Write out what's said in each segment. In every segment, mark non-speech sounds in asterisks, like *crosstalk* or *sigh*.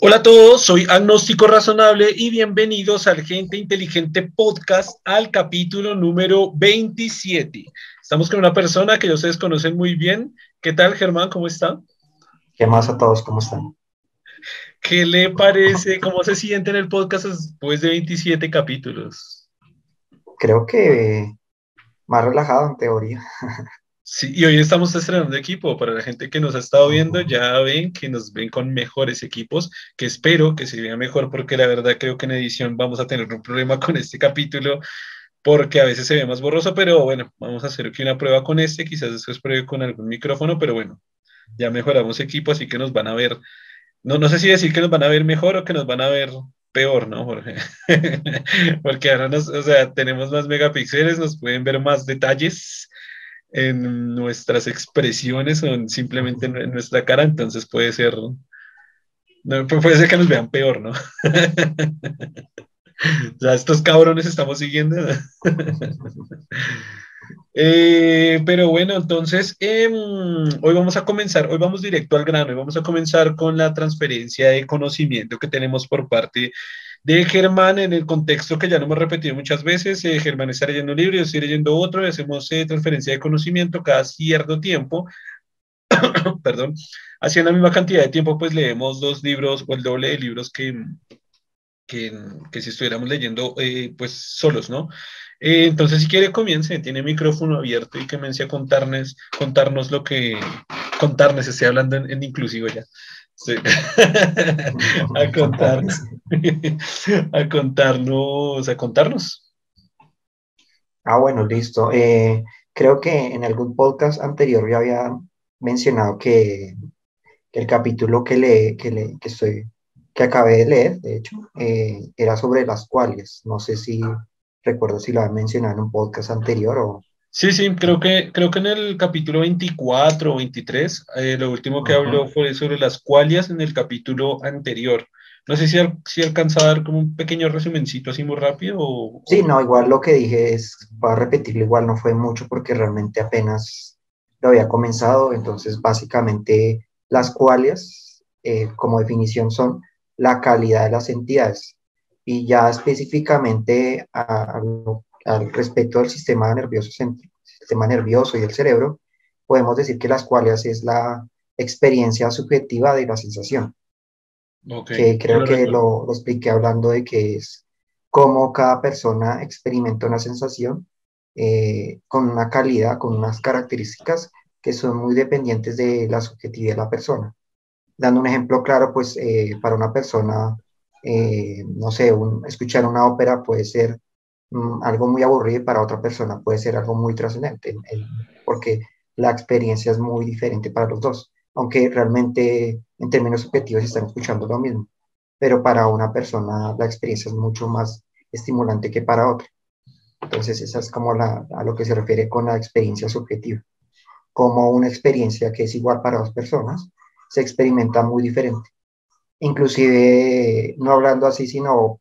Hola a todos, soy Agnóstico Razonable y bienvenidos al Gente Inteligente Podcast al capítulo número 27. Estamos con una persona que ustedes conocen muy bien. ¿Qué tal, Germán? ¿Cómo está? ¿Qué más a todos? ¿Cómo están? ¿Qué le parece? ¿Cómo se siente en el podcast después de 27 capítulos? Creo que más relajado en teoría. Sí, y hoy estamos estrenando equipo. Para la gente que nos ha estado viendo, ya ven que nos ven con mejores equipos, que espero que se vea mejor, porque la verdad creo que en edición vamos a tener un problema *laughs* con este capítulo, porque a veces se ve más borroso, pero bueno, vamos a hacer aquí una prueba con este, quizás después pruebe con algún micrófono, pero bueno, ya mejoramos equipo, así que nos van a ver, no, no sé si decir que nos van a ver mejor o que nos van a ver peor, ¿no, Jorge? *laughs* porque ahora nos, o sea, tenemos más megapíxeles, nos pueden ver más detalles en nuestras expresiones o simplemente en nuestra cara, entonces puede ser, no, puede ser que nos vean peor, ¿no? *laughs* ya estos cabrones estamos siguiendo. *laughs* Eh, pero bueno, entonces em, hoy vamos a comenzar, hoy vamos directo al grano, hoy vamos a comenzar con la transferencia de conocimiento que tenemos por parte de Germán en el contexto que ya lo hemos repetido muchas veces. Eh, Germán está leyendo un libro, yo estoy leyendo otro, y hacemos eh, transferencia de conocimiento cada cierto tiempo. *coughs* Perdón, así en la misma cantidad de tiempo, pues leemos dos libros o el doble de libros que, que, que si estuviéramos leyendo, eh, pues solos, ¿no? entonces, si quiere, comience, tiene micrófono abierto y comience a contarnos, contarnos lo que, contarnos, estoy hablando en, en inclusivo ya. Sí. *laughs* a contarnos. a contarnos, a contarnos. Ah, bueno, listo. Eh, creo que en algún podcast anterior ya había mencionado que, el capítulo que, le, que, le, que, estoy, que acabé de leer, de hecho, eh, era sobre las cuales. No sé si recuerdo si lo había mencionado en un podcast anterior o, Sí, sí, creo que, creo que en el capítulo 24 o 23, eh, lo último que habló fue sobre las cualias en el capítulo anterior. No sé si, si alcanza a dar como un pequeño resumencito así muy rápido. O, sí, no, igual lo que dije es, voy a repetirlo, igual no fue mucho porque realmente apenas lo había comenzado. Entonces, básicamente, las cualias, eh, como definición, son la calidad de las entidades. Y ya específicamente a, a, al respecto del sistema nervioso, sistema nervioso y el cerebro, podemos decir que las cuales es la experiencia subjetiva de la sensación. Que creo que lo, lo, expliqué hablando de que es cómo cada persona experimenta una sensación eh, con una calidad, con unas características que son muy dependientes de la subjetividad de la persona. Dando un ejemplo claro, pues eh, para una persona, eh, no sé, escuchar una ópera puede ser Mm, algo muy aburrido para otra persona puede ser algo muy trascendente, porque la experiencia es muy diferente para los dos, aunque realmente en términos objetivos están escuchando lo mismo, pero para una persona la experiencia es mucho más estimulante que para otra. Entonces esa es como la, a lo que se refiere con la experiencia subjetiva, como una experiencia que es igual para dos personas, se experimenta muy diferente. Inclusive, no hablando así, sino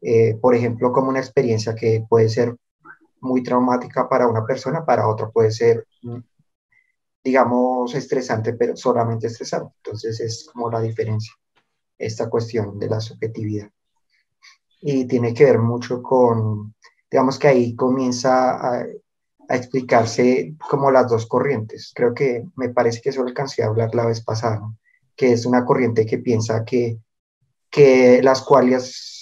eh, por ejemplo, como una experiencia que puede ser muy traumática para una persona, para otra puede ser, digamos, estresante, pero solamente estresante. Entonces es como la diferencia, esta cuestión de la subjetividad. Y tiene que ver mucho con, digamos que ahí comienza a, a explicarse como las dos corrientes. Creo que me parece que eso alcancé a hablar la vez pasada, que es una corriente que piensa que, que las cuales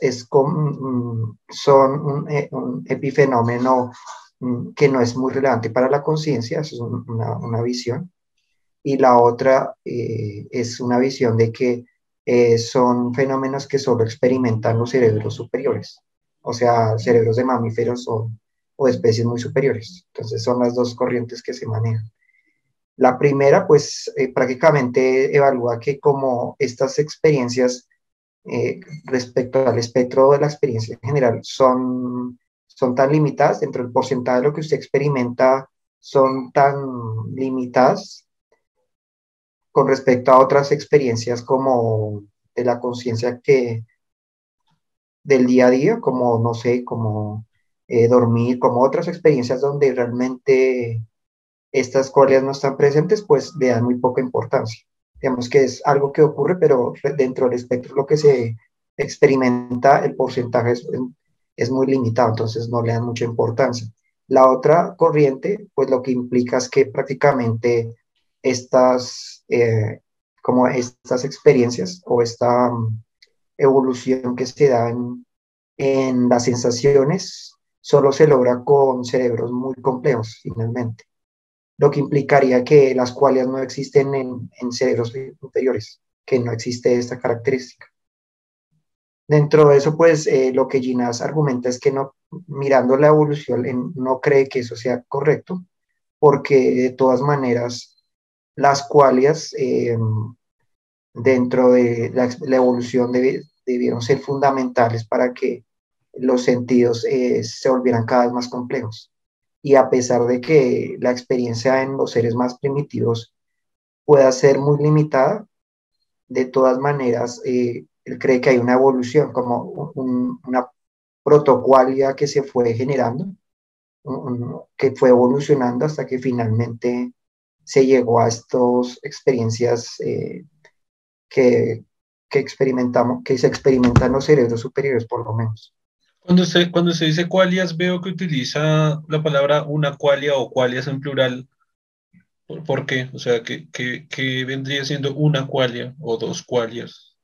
es mm, son eh, un, epifenómeno mm, que no es muy relevante para la conciencia, es una, una, visión. Y la otra eh, es una visión de que eh, son fenómenos que solo experimentan los cerebros superiores, o sea, cerebros de mamíferos o, o especies muy superiores. Entonces son las dos corrientes que se manejan. La primera, pues prácticamente evalúa que como estas experiencias eh, respecto al espectro de la experiencia en general son, son tan limitadas, dentro del porcentaje de lo que usted experimenta son tan limitadas con respecto a otras experiencias como de la conciencia que del día a día, como, no sé, como eh, dormir, como otras experiencias donde realmente estas cualidades no están presentes, pues le dan muy poca importancia. Digamos que es algo que ocurre, pero dentro del espectro lo que se experimenta, el porcentaje es, es muy limitado, entonces no le dan mucha importancia. La otra corriente, pues lo que implica es que prácticamente estas, eh, como estas experiencias o esta mm, evolución que se da en, en las sensaciones solo se logra con cerebros muy complejos, finalmente lo que implicaría que las cuales no existen en, cerebros inferiores, que no existe esta característica. Dentro de eso, pues eh, lo que Ginás argumenta es que no, mirando la evolución, no cree que eso sea correcto, porque de todas maneras las cualias eh, dentro de la, evolución debieron ser fundamentales para que los sentidos eh, se volvieran cada vez más complejos y a pesar de que la experiencia en los seres más primitivos pueda ser muy limitada, de todas maneras, eh, él cree que hay una evolución, como una protocualia que se fue generando, que fue evolucionando hasta que finalmente se llegó a estas experiencias eh, que, que experimentamos, que se experimentan los cerebros superiores por lo menos. Cuando se, cuando se dice cualias, veo que utiliza la palabra una cualia o cualias en plural. ¿Por, qué? O sea, ¿qué, vendría siendo una cualia o dos cualias?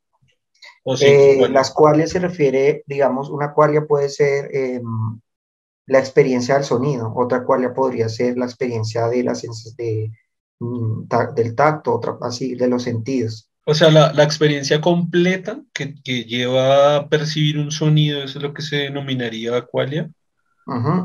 Eh, las cualias se refiere, digamos, una cualia puede ser em, la experiencia del sonido, otra cualia podría ser la experiencia de las, de, mm, del tacto, otra así, de los sentidos. O sea, la, la experiencia completa que, que, lleva a percibir un sonido, eso es lo que se denominaría qualia.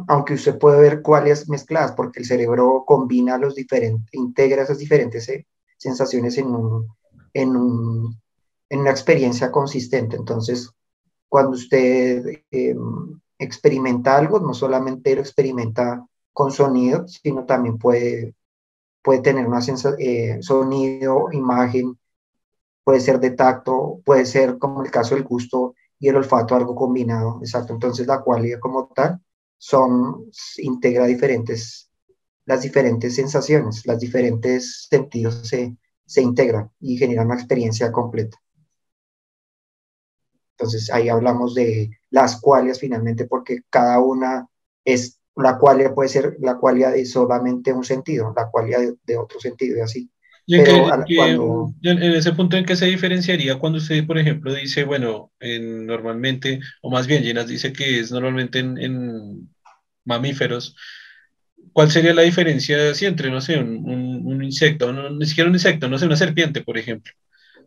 Aunque usted puede ver cualias mezcladas, porque el cerebro combina los diferentes, integra esas diferentes eh, sensaciones en, un, en, un, en una experiencia consistente. Entonces, cuando usted em, experimenta algo, no solamente lo experimenta con sonido, sino también puede, puede tener una sensación, eh, sonido, imagen, puede ser de tacto, puede ser como el caso del gusto y el olfato, algo combinado, exacto. Entonces la cualidad como tal son, integra diferentes, las diferentes sensaciones, las diferentes sentidos se, se integran y generan una experiencia completa. Entonces ahí hablamos de las cualias finalmente porque cada una es, la cualidad puede ser la cualidad de solamente un sentido, la cualidad de, de otro sentido y así. ¿Y en, ese punto en qué se diferenciaría cuando usted, por ejemplo, dice, bueno, normalmente, o más bien Llenas dice que es normalmente en, mamíferos, ¿cuál sería la diferencia si entre, no sé, un, insecto, no, ni siquiera un insecto, no sé, una serpiente, por ejemplo,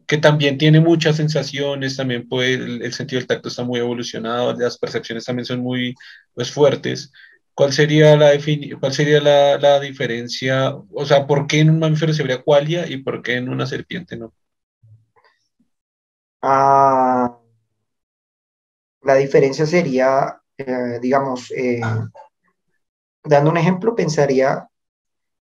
que también tiene muchas sensaciones, también puede, el, el sentido del tacto está muy evolucionado, las percepciones también son muy pues, fuertes ¿Cuál sería la, cuál sería la, diferencia? O sea, ¿por qué en un mamífero se vería cualia y por qué en una serpiente no? Ah, la diferencia sería, eh, digamos, eh, dando un ejemplo, pensaría,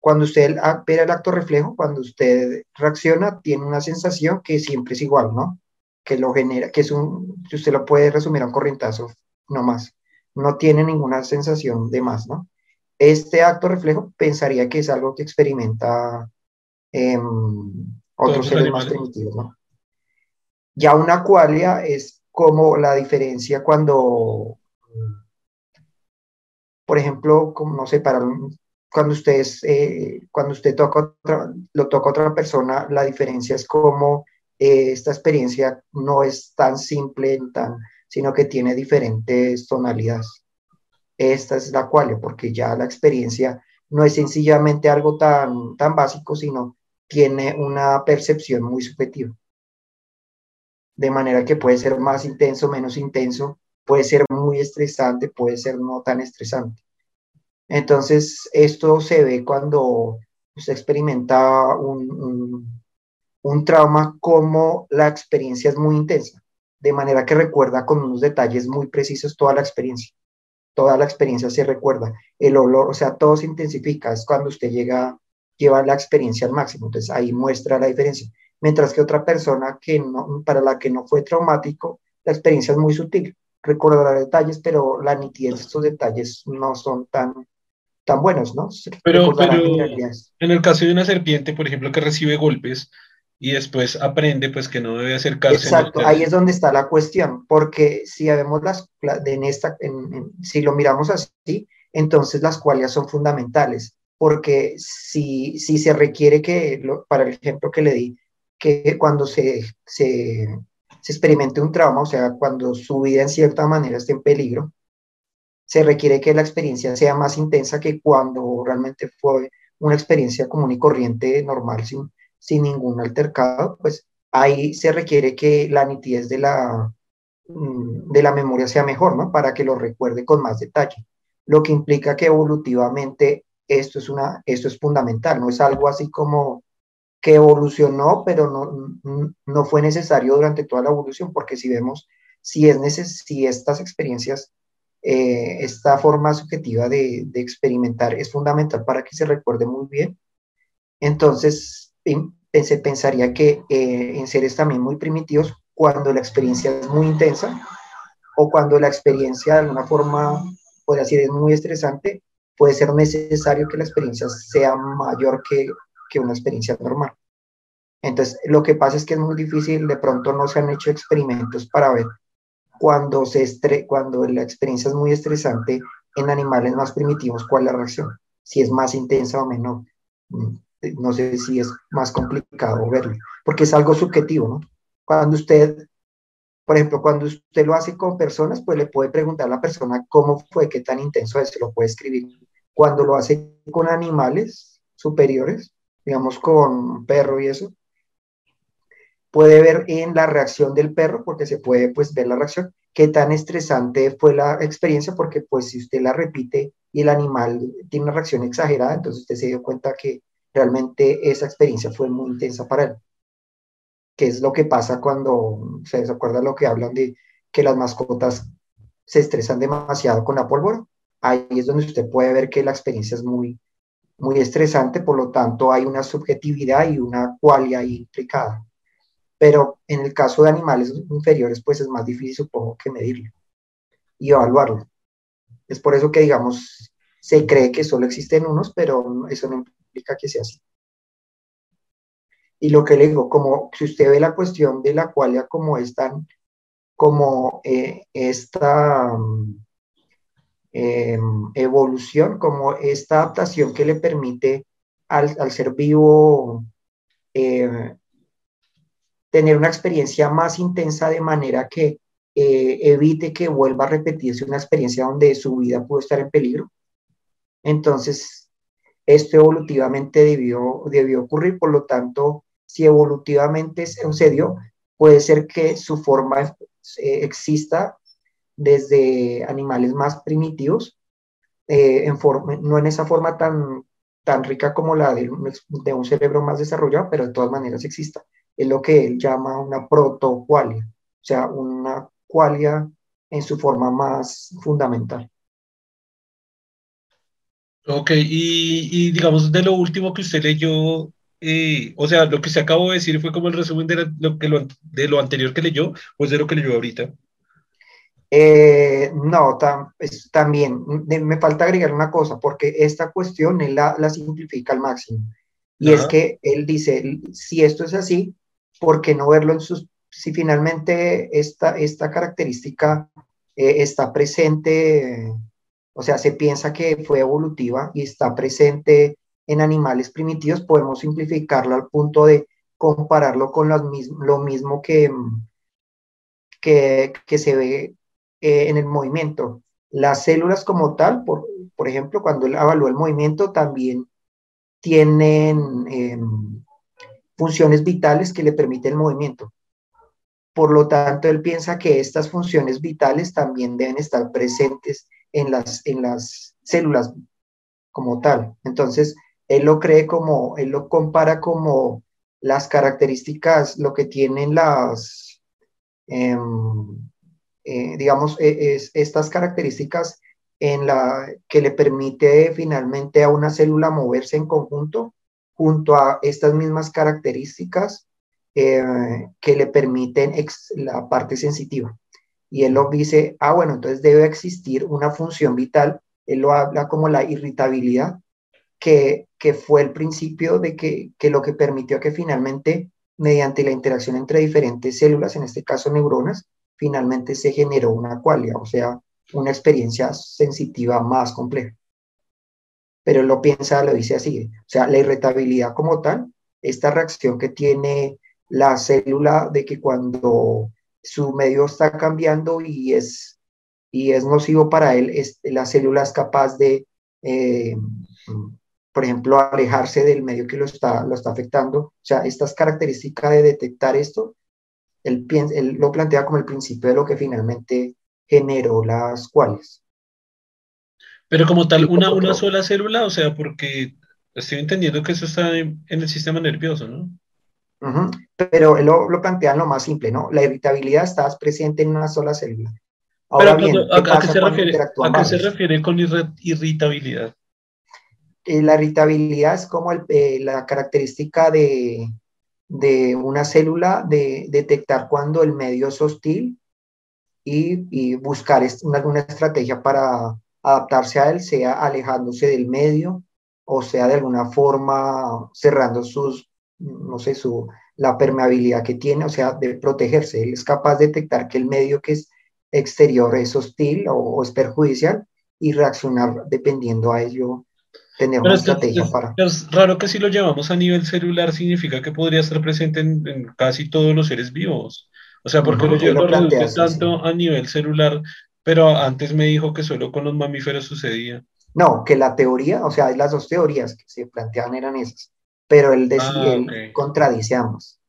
cuando usted ve el acto reflejo, cuando usted reacciona, tiene una sensación que siempre es igual, ¿no? Que lo genera, que es un, si usted lo puede resumir a un corrientazo, no más no tiene ninguna sensación de más, ¿no? Este acto reflejo pensaría que es algo que experimenta eh, otros seres más primitivos, ¿no? Ya una cualia es como la diferencia cuando, por ejemplo, como no sé, para cuando usted, eh, cuando usted toca lo toca a otra persona, la diferencia es como eh, esta experiencia no es tan simple, tan sino que tiene diferentes tonalidades. Esta es la cual, porque ya la experiencia no es sencillamente algo tan, tan básico, sino tiene una percepción muy subjetiva. De manera que puede ser más intenso, menos intenso, puede ser muy estresante, puede ser no tan estresante. Entonces, esto se ve cuando se experimenta un, un trauma como la experiencia es muy intensa de manera que recuerda con unos detalles muy precisos toda la experiencia. Toda la experiencia se recuerda. El olor, o sea, todo se intensifica. Es cuando usted llega, lleva la experiencia al máximo. Entonces ahí muestra la diferencia. Mientras que otra persona que no, para la que no fue traumático, la experiencia es muy sutil. Recordará detalles, pero la nitidez de estos detalles no son tan, tan buenos, ¿no? Pero, pero en el caso de una serpiente, por ejemplo, que recibe golpes y después aprende pues que no debe acercarse. Exacto, ahí es donde está la cuestión, porque si vemos las, en esta, si lo miramos así, entonces las cualidades son fundamentales, porque si, si se requiere que, para el ejemplo que le di, que cuando se, se, se experimente un trauma, o sea, cuando su vida en cierta manera esté en peligro, se requiere que la experiencia sea más intensa que cuando realmente fue una experiencia común y corriente, normal, sin, sin ningún altercado, pues ahí se requiere que la nitidez de la, mm, de la memoria sea mejor, ¿no? Para que lo recuerde con más detalle. Lo que implica que evolutivamente esto es, una, esto es fundamental, no es algo así como que evolucionó, pero no, no fue necesario durante toda la evolución, porque si vemos, si, es neces si estas experiencias eh, esta forma subjetiva de, experimentar es fundamental para que se recuerde muy bien. Entonces, se pensaría que eh, en seres también muy primitivos, cuando la experiencia es muy intensa o cuando la experiencia de alguna forma, puede decir, es muy estresante, puede ser necesario que la experiencia sea mayor que, que una experiencia normal. Entonces, lo que pasa es que es muy difícil, de pronto no se han hecho experimentos para ver cuando, se estre cuando la experiencia es muy estresante en animales más primitivos, ¿cuál es la reacción? Si es más intensa o menor. No sé si es más complicado verlo, porque es algo subjetivo, ¿no? Cuando usted, por ejemplo, cuando usted lo hace con personas, pues le puede preguntar a la persona cómo fue, qué tan intenso es, se lo puede escribir. Cuando lo hace con animales superiores, digamos con perro y eso, puede ver en la reacción del perro, porque se puede pues ver la reacción, qué tan estresante fue la experiencia, porque pues si usted la repite y el animal tiene una reacción exagerada, entonces usted se dio cuenta que realmente esa experiencia fue muy intensa para él. ¿Qué es lo que pasa cuando, se acuerda lo que hablan de que las mascotas se estresan demasiado con la pólvora? Ahí es donde usted puede ver que la experiencia es muy, muy estresante, por lo tanto hay una subjetividad y una cualidad implicada pero en el caso de animales inferiores, pues es más difícil, supongo, que medirlo y evaluarlo. Es por eso que, digamos, se cree que solo existen unos, pero eso no que sea así. Y lo que le digo, como si usted ve la cuestión de la cual como es tan, como eh, esta em, evolución, como esta adaptación que le permite al, ser vivo eh, tener una experiencia más intensa de manera que eh, evite que vuelva a repetirse una experiencia donde su vida pudo estar en peligro. Entonces, esto evolutivamente debió, debió ocurrir, por lo tanto, si evolutivamente sucedió, puede ser que su forma eh, exista desde animales más primitivos, eh, en forma, no en esa forma tan, tan rica como la de, un cerebro más desarrollado, pero de todas maneras exista es lo que él llama una protocualia, o sea, una cualia en su forma más fundamental. Ok, y, digamos, de lo último que usted leyó, eh, o sea, lo que se acabó de decir fue como el resumen de lo, que de lo anterior que leyó, o es de lo que leyó ahorita. Eh, no, también me falta agregar una cosa, porque esta cuestión él la, la simplifica al máximo. Y es que él dice, si esto es así, ¿por qué no verlo en sus, si finalmente esta, esta característica eh, está presente, o sea, se piensa que fue evolutiva y está presente en animales primitivos, podemos simplificarlo al punto de compararlo con lo mismo que, que, se ve eh, en el movimiento. Las células como tal, por, por ejemplo, cuando él evaluó el movimiento, también tienen... Em, funciones vitales que le permiten el movimiento. Por lo tanto, él piensa que estas funciones vitales también deben estar presentes en las, en las células como tal. Entonces, él lo cree como, él lo compara como las características, lo que tienen las, em, eh, digamos, e, es, estas características en la que le permite finalmente a una célula moverse en conjunto junto a estas mismas características eh, que le permiten la parte sensitiva. Y él lo dice, ah, bueno, entonces debe existir una función vital él lo habla como la irritabilidad, que, que fue el principio de que, que lo que permitió que finalmente, mediante la interacción entre diferentes células, en este caso neuronas, finalmente se generó una qualia, o sea, una experiencia sensitiva más compleja. Pero él lo piensa, lo dice así, o sea, la irritabilidad como tal, esta reacción que tiene la célula de que cuando su medio está cambiando y es, y es nocivo para él, es, la célula es capaz de, eh, por ejemplo, alejarse del medio que lo está, lo está afectando. O sea, estas características de detectar esto, él, él lo plantea como el principio de lo que finalmente generó las cuales. Pero como tal, una, una sola célula, o sea, porque estoy entendiendo que eso está en, el sistema nervioso, ¿no? Pero él lo, lo, plantea en lo más simple, ¿no? La irritabilidad está presente en una sola célula. Ahora bien, ¿a, qué se refiere, ¿a qué se refiere con irritabilidad? Eh, la irritabilidad es como eh, la característica de, de, una célula de detectar cuando el medio es hostil y, y buscar una, estrategia para adaptarse a él, sea alejándose del medio o sea de alguna forma cerrando sus, no sé, su, la permeabilidad que tiene, o sea, de protegerse. Él es capaz de detectar que el medio que es exterior es hostil o, es perjudicial y reaccionar dependiendo a ello, tener una estrategia para... Es raro que si lo llevamos a nivel celular significa que podría estar presente en, casi todos los seres vivos. O sea, porque lo, lo, lo tanto a nivel celular, pero antes me dijo que solo con los mamíferos sucedía. No, que la teoría, o sea, las dos teorías que se planteaban eran esas, pero él, decía, ah, contradice ambas.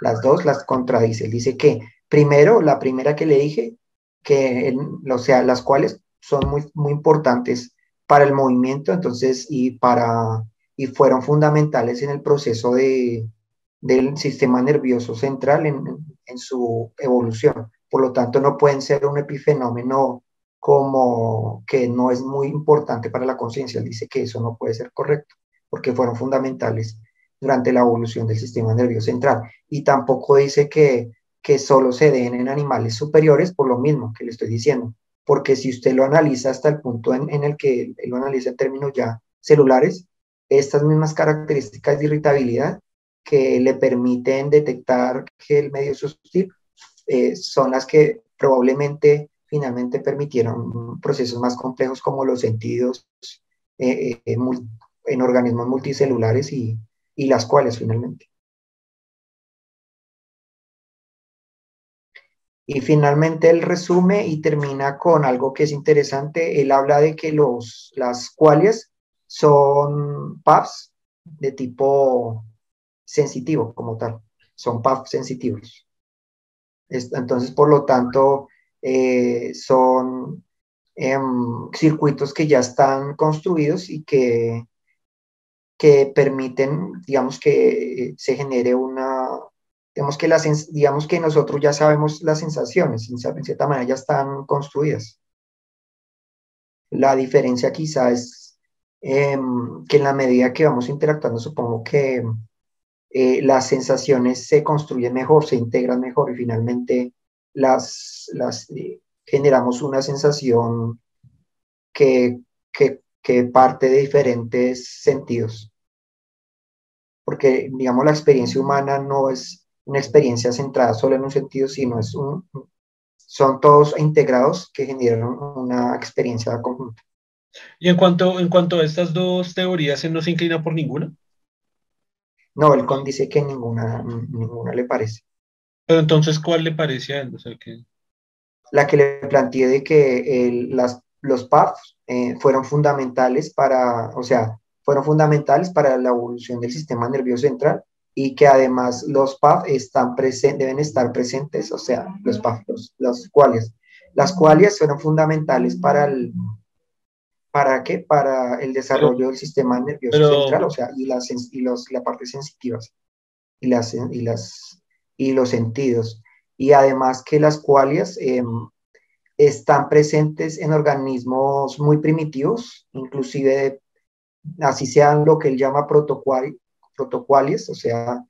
Las dos las contradice. Él dice que, primero, la primera que le dije, que, o sea, las cuales son muy, muy importantes para el movimiento, entonces, y para, y fueron fundamentales en el proceso de, del sistema nervioso central en, en su evolución. Por lo tanto, no pueden ser un epifenómeno como que no es muy importante para la conciencia. Él dice que eso no puede ser correcto, porque fueron fundamentales durante la evolución del sistema nervioso central. Y tampoco dice que que solo se den en animales superiores por lo mismo que le estoy diciendo. Porque si usted lo analiza hasta el punto en, el que lo analiza en términos ya celulares, estas mismas características de irritabilidad que le permiten detectar que el medio es hostil eh, son las que probablemente finalmente permitieron procesos más complejos como los sentidos eh, eh, en organismos multicelulares y, y las cuales finalmente. Y finalmente él resume y termina con algo que es interesante. Él habla de que los, las cuales son puffs de tipo sensitivo como tal. Son puffs sensitivos. Entonces, por lo tanto, eh, son em, circuitos que ya están construidos y que, que permiten, digamos, que se genere una, digamos que, las, digamos que nosotros ya sabemos las sensaciones, en cierta manera ya están construidas. La diferencia quizá es em, que en la medida que vamos interactuando, supongo que eh, las sensaciones se construyen mejor, se integran mejor y finalmente las, las eh, generamos una sensación que, que, que parte de diferentes sentidos. Porque, digamos, la experiencia humana no es una experiencia centrada solo en un sentido, sino es un, son todos integrados que generan una experiencia conjunta. ¿Y en cuanto, en cuanto a estas dos teorías, ¿no se inclina por ninguna? No, él dice que ninguna, ninguna le parece. Pero entonces, ¿cuál le parece a él? La que le planteé de que las, los PAFs eh, fueron fundamentales para, o sea, fueron fundamentales para la evolución del sistema nervioso central y que además los PAF están deben estar presentes, o sea, los PAF, los, los cuales. Las cuales fueron fundamentales para el, ¿para qué? Para el desarrollo del sistema nervioso central, o sea, y, las, y los, la parte sensitivas, y, las, y, las, y los sentidos. Y además que las cuales em, están presentes en organismos muy primitivos, inclusive así sean lo que él llama protocual, protocuales, o sea,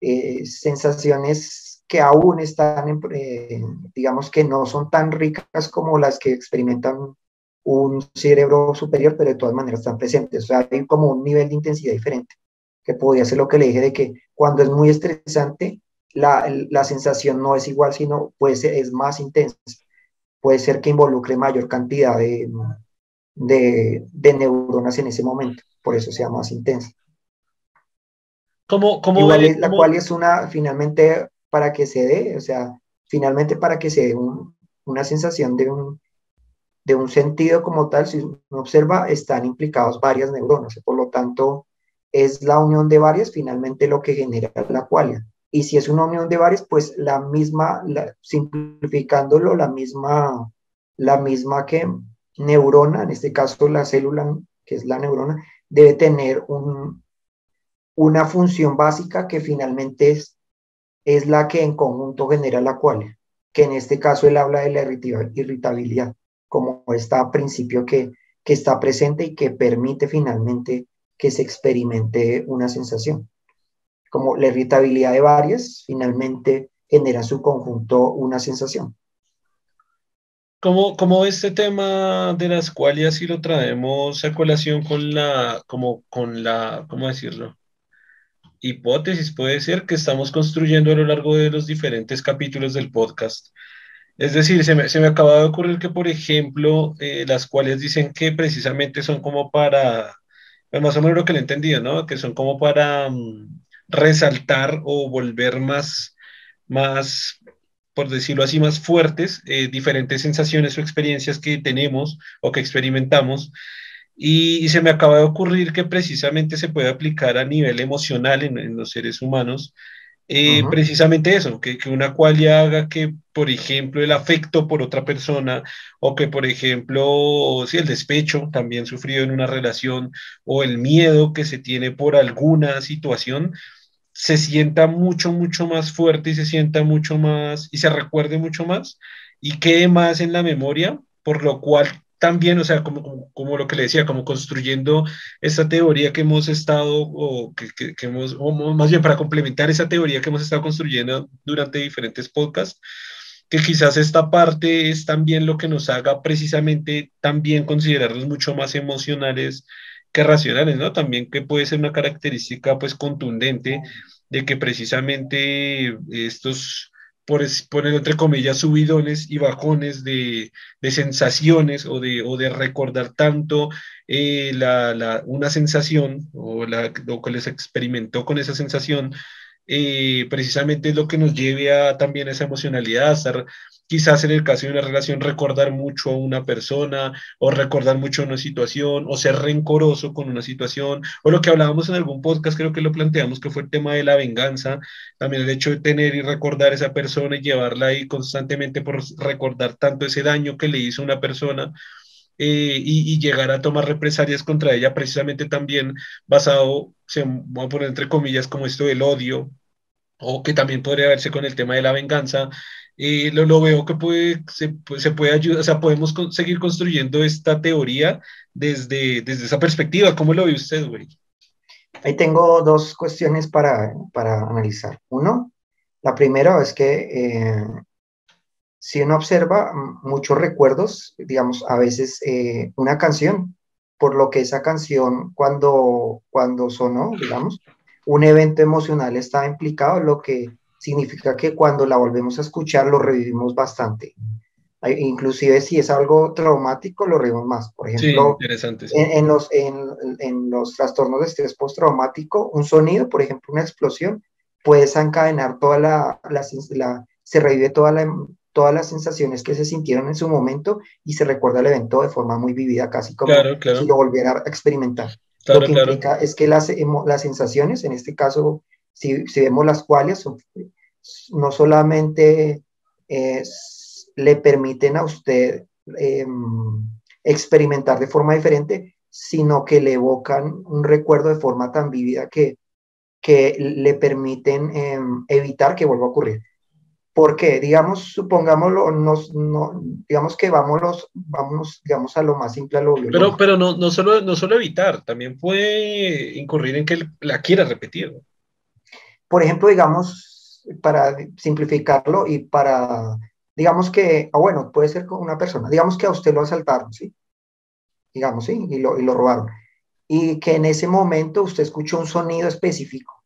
eh, sensaciones que aún están, en, eh, digamos que no son tan ricas como las que experimentan un cerebro superior, pero de todas maneras están presentes. O sea, hay como un nivel de intensidad diferente, que podría ser lo que le dije de que cuando es muy estresante, la, la sensación no es igual, sino puede ser, es más intensa. Puede ser que involucre mayor cantidad de, de, de neuronas en ese momento, por eso sea más intensa. ¿Cómo, cómo Igual es, la cual es una, finalmente, para que se dé, o sea, finalmente para que se dé una sensación de un, de un sentido como tal, si uno observa, están implicados varias neuronas, por lo tanto, es la unión de varias finalmente lo que genera la qualia. Y si es una unión de varias, pues la misma, simplificándolo, la misma, la misma que neurona, en este caso la célula, que es la neurona, debe tener un, una función básica que finalmente es, es la que en conjunto genera la qualia, que en este caso él habla de la irritabilidad como está principio que, que está presente y que permite finalmente que se experimente una sensación. Como la irritabilidad de varias finalmente genera en su conjunto una sensación. Como, este tema de las cuales si lo traemos a colación con la, como con la, ¿cómo decirlo? Hipótesis puede ser que estamos construyendo a lo largo de los diferentes capítulos del podcast. Es decir, se me, se me acaba de ocurrir que, por ejemplo, eh, las cuales dicen que precisamente son como para, pues, más o menos lo que le he entendido, ¿no? Que son como para mm, resaltar o volver más, más, por decirlo así, más fuertes eh, diferentes sensaciones o experiencias que tenemos o que experimentamos. Y, se me acaba de ocurrir que precisamente se puede aplicar a nivel emocional en, en los seres humanos eh, precisamente eso, que, que, una cualia haga que, por ejemplo, el afecto por otra persona o que, por ejemplo, si el despecho también sufrido en una relación o el miedo que se tiene por alguna situación, se sienta mucho, mucho más fuerte y se sienta mucho más y se recuerde mucho más y quede más en la memoria, por lo cual también, o sea, como, como, lo que le decía, como construyendo esta teoría que hemos estado, o que, que, hemos, o más bien para complementar esa teoría que hemos estado construyendo durante diferentes podcasts, que quizás esta parte es también lo que nos haga precisamente también considerarlos mucho más emocionales que racionales, ¿no? También que puede ser una característica pues contundente de que precisamente estos por poner entre comillas, subidones y bajones de, de sensaciones o de, o de, recordar tanto eh, la, la, una sensación o la, lo que les experimentó con esa sensación, eh, precisamente es lo que nos lleve a también esa emocionalidad, a estar quizás en el caso de una relación recordar mucho a una persona o recordar mucho una situación o ser rencoroso con una situación o lo que hablábamos en algún podcast, creo que lo planteamos que fue el tema de la venganza, también el hecho de tener y recordar a esa persona y llevarla ahí constantemente por recordar tanto ese daño que le hizo una persona. Eh, y, llegar a tomar represalias contra ella precisamente también basado, se, voy a poner entre comillas, como esto del odio, o que también podría verse con el tema de la venganza, y lo, lo, veo que puede, se, se, puede ayudar, o sea, podemos seguir construyendo esta teoría desde, desde esa perspectiva. ¿Cómo lo ve usted, güey? Ahí tengo dos cuestiones para, para analizar. Uno, la primera es que eh, si uno observa muchos recuerdos, digamos, a veces eh, una canción, por lo que esa canción cuando, cuando sonó, digamos, un evento emocional está implicado, lo que significa que cuando la volvemos a escuchar lo revivimos bastante. Inclusive si es algo traumático, lo revivimos más. Por ejemplo, En, los, en, los trastornos de estrés postraumático, un sonido, por ejemplo, una explosión, puede desencadenar toda la, la, se revive toda la, todas las sensaciones que se sintieron en su momento y se recuerda el evento de forma muy vivida, casi como si lo volviera a experimentar. lo que implica es que las, las sensaciones, en este caso, si, si vemos las cuales, son, no solamente le permiten a usted em, experimentar de forma diferente, sino que le evocan un recuerdo de forma tan vívida que, que le permiten em, evitar que vuelva a ocurrir. Porque, digamos, supongámoslo, nos, no, digamos que vámonos, vámonos, digamos, a lo más simple, a lo Pero, pero no, no, solo, no solo evitar, también puede incurrir en que la quiera repetir. Por ejemplo, digamos, para simplificarlo y para, digamos que, ah, bueno, puede ser con una persona, digamos que a usted lo asaltaron, ¿sí? digamos, ¿sí? Y lo, y lo robaron. Y que en ese momento usted escuchó un sonido específico.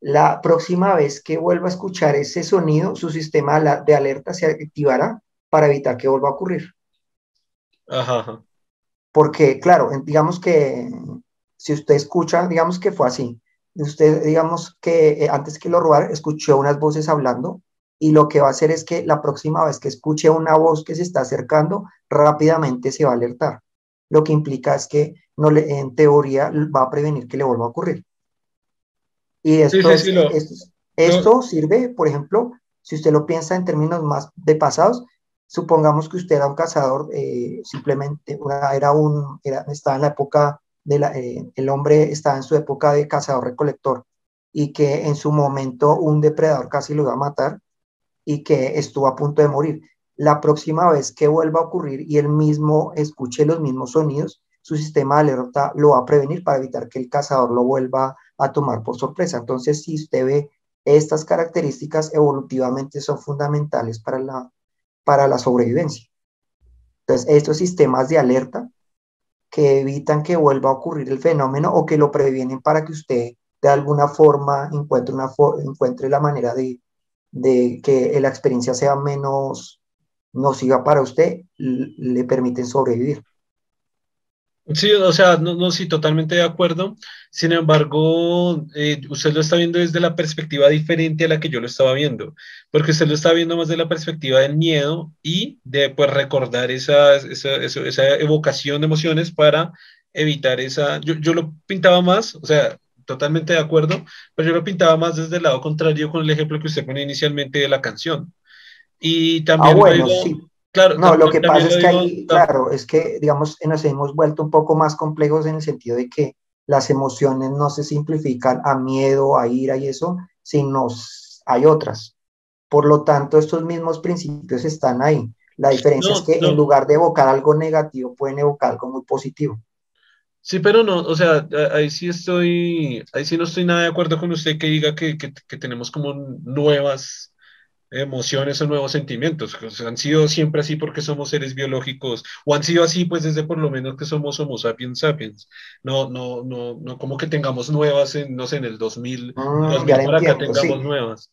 La próxima vez que vuelva a escuchar ese sonido, su sistema de alerta se activará para evitar que vuelva a ocurrir. Ajá. Porque, claro, digamos que si usted escucha, digamos que fue así, usted, digamos que eh, antes que lo robar, escuchó unas voces hablando y lo que va a hacer es que la próxima vez que escuche una voz que se está acercando, rápidamente se va a alertar. Lo que implica es que no le, en teoría va a prevenir que le vuelva a ocurrir. Y esto, esto, sirve, por ejemplo, si usted lo piensa en términos más de pasados, supongamos que usted era un cazador, eh, simplemente era un, era, estaba en la época de la, eh, el hombre estaba en su época de cazador-recolector y que en su momento un depredador casi lo iba a matar y que estuvo a punto de morir. La próxima vez que vuelva a ocurrir y él mismo escuche los mismos sonidos, su sistema de alerta lo va a prevenir para evitar que el cazador lo vuelva a tomar por sorpresa. Entonces, si usted ve estas características evolutivamente son fundamentales para la, para la sobrevivencia. Entonces, estos sistemas de alerta que evitan que vuelva a ocurrir el fenómeno o que lo previenen para que usted de alguna forma encuentre, una encuentre la manera de, de que la experiencia sea menos nociva para usted, le permiten sobrevivir. Sí, o sea, no, no, sí, totalmente de acuerdo. Sin embargo, eh, usted lo está viendo desde la perspectiva diferente a la que yo lo estaba viendo, porque usted lo está viendo más de la perspectiva del miedo y de pues, recordar esa, esa, esa, evocación de emociones para evitar esa... Yo, yo lo pintaba más, o sea, totalmente de acuerdo, pero yo lo pintaba más desde el lado contrario con el ejemplo que usted pone inicialmente de la canción. Y también... Ah, bueno, sí Claro, no, lo que pasa es que ahí, claro, es que, digamos, nos hemos vuelto un poco más complejos en el sentido de que las emociones no se simplifican a miedo, a ira y eso, sino hay otras. Por lo tanto, estos mismos principios están ahí. La diferencia es que en lugar de evocar algo negativo, pueden evocar algo muy positivo. Sí, pero no, o sea, ahí sí estoy, ahí sí no estoy nada de acuerdo con usted que diga que, que, que tenemos como nuevas emociones o nuevos sentimientos. han sido siempre así porque somos seres biológicos, o han sido así pues desde por lo menos que somos Homo sapiens sapiens. No, no, no, no como que tengamos nuevas en, no sé, en el 2000, ah, para acá tengamos nuevas.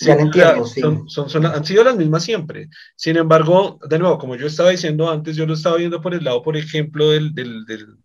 ya entiendo, sí. son, son, han sido las mismas siempre. Sin embargo, de nuevo, como yo estaba diciendo antes, yo lo estaba viendo por el lado, por ejemplo, del, del, del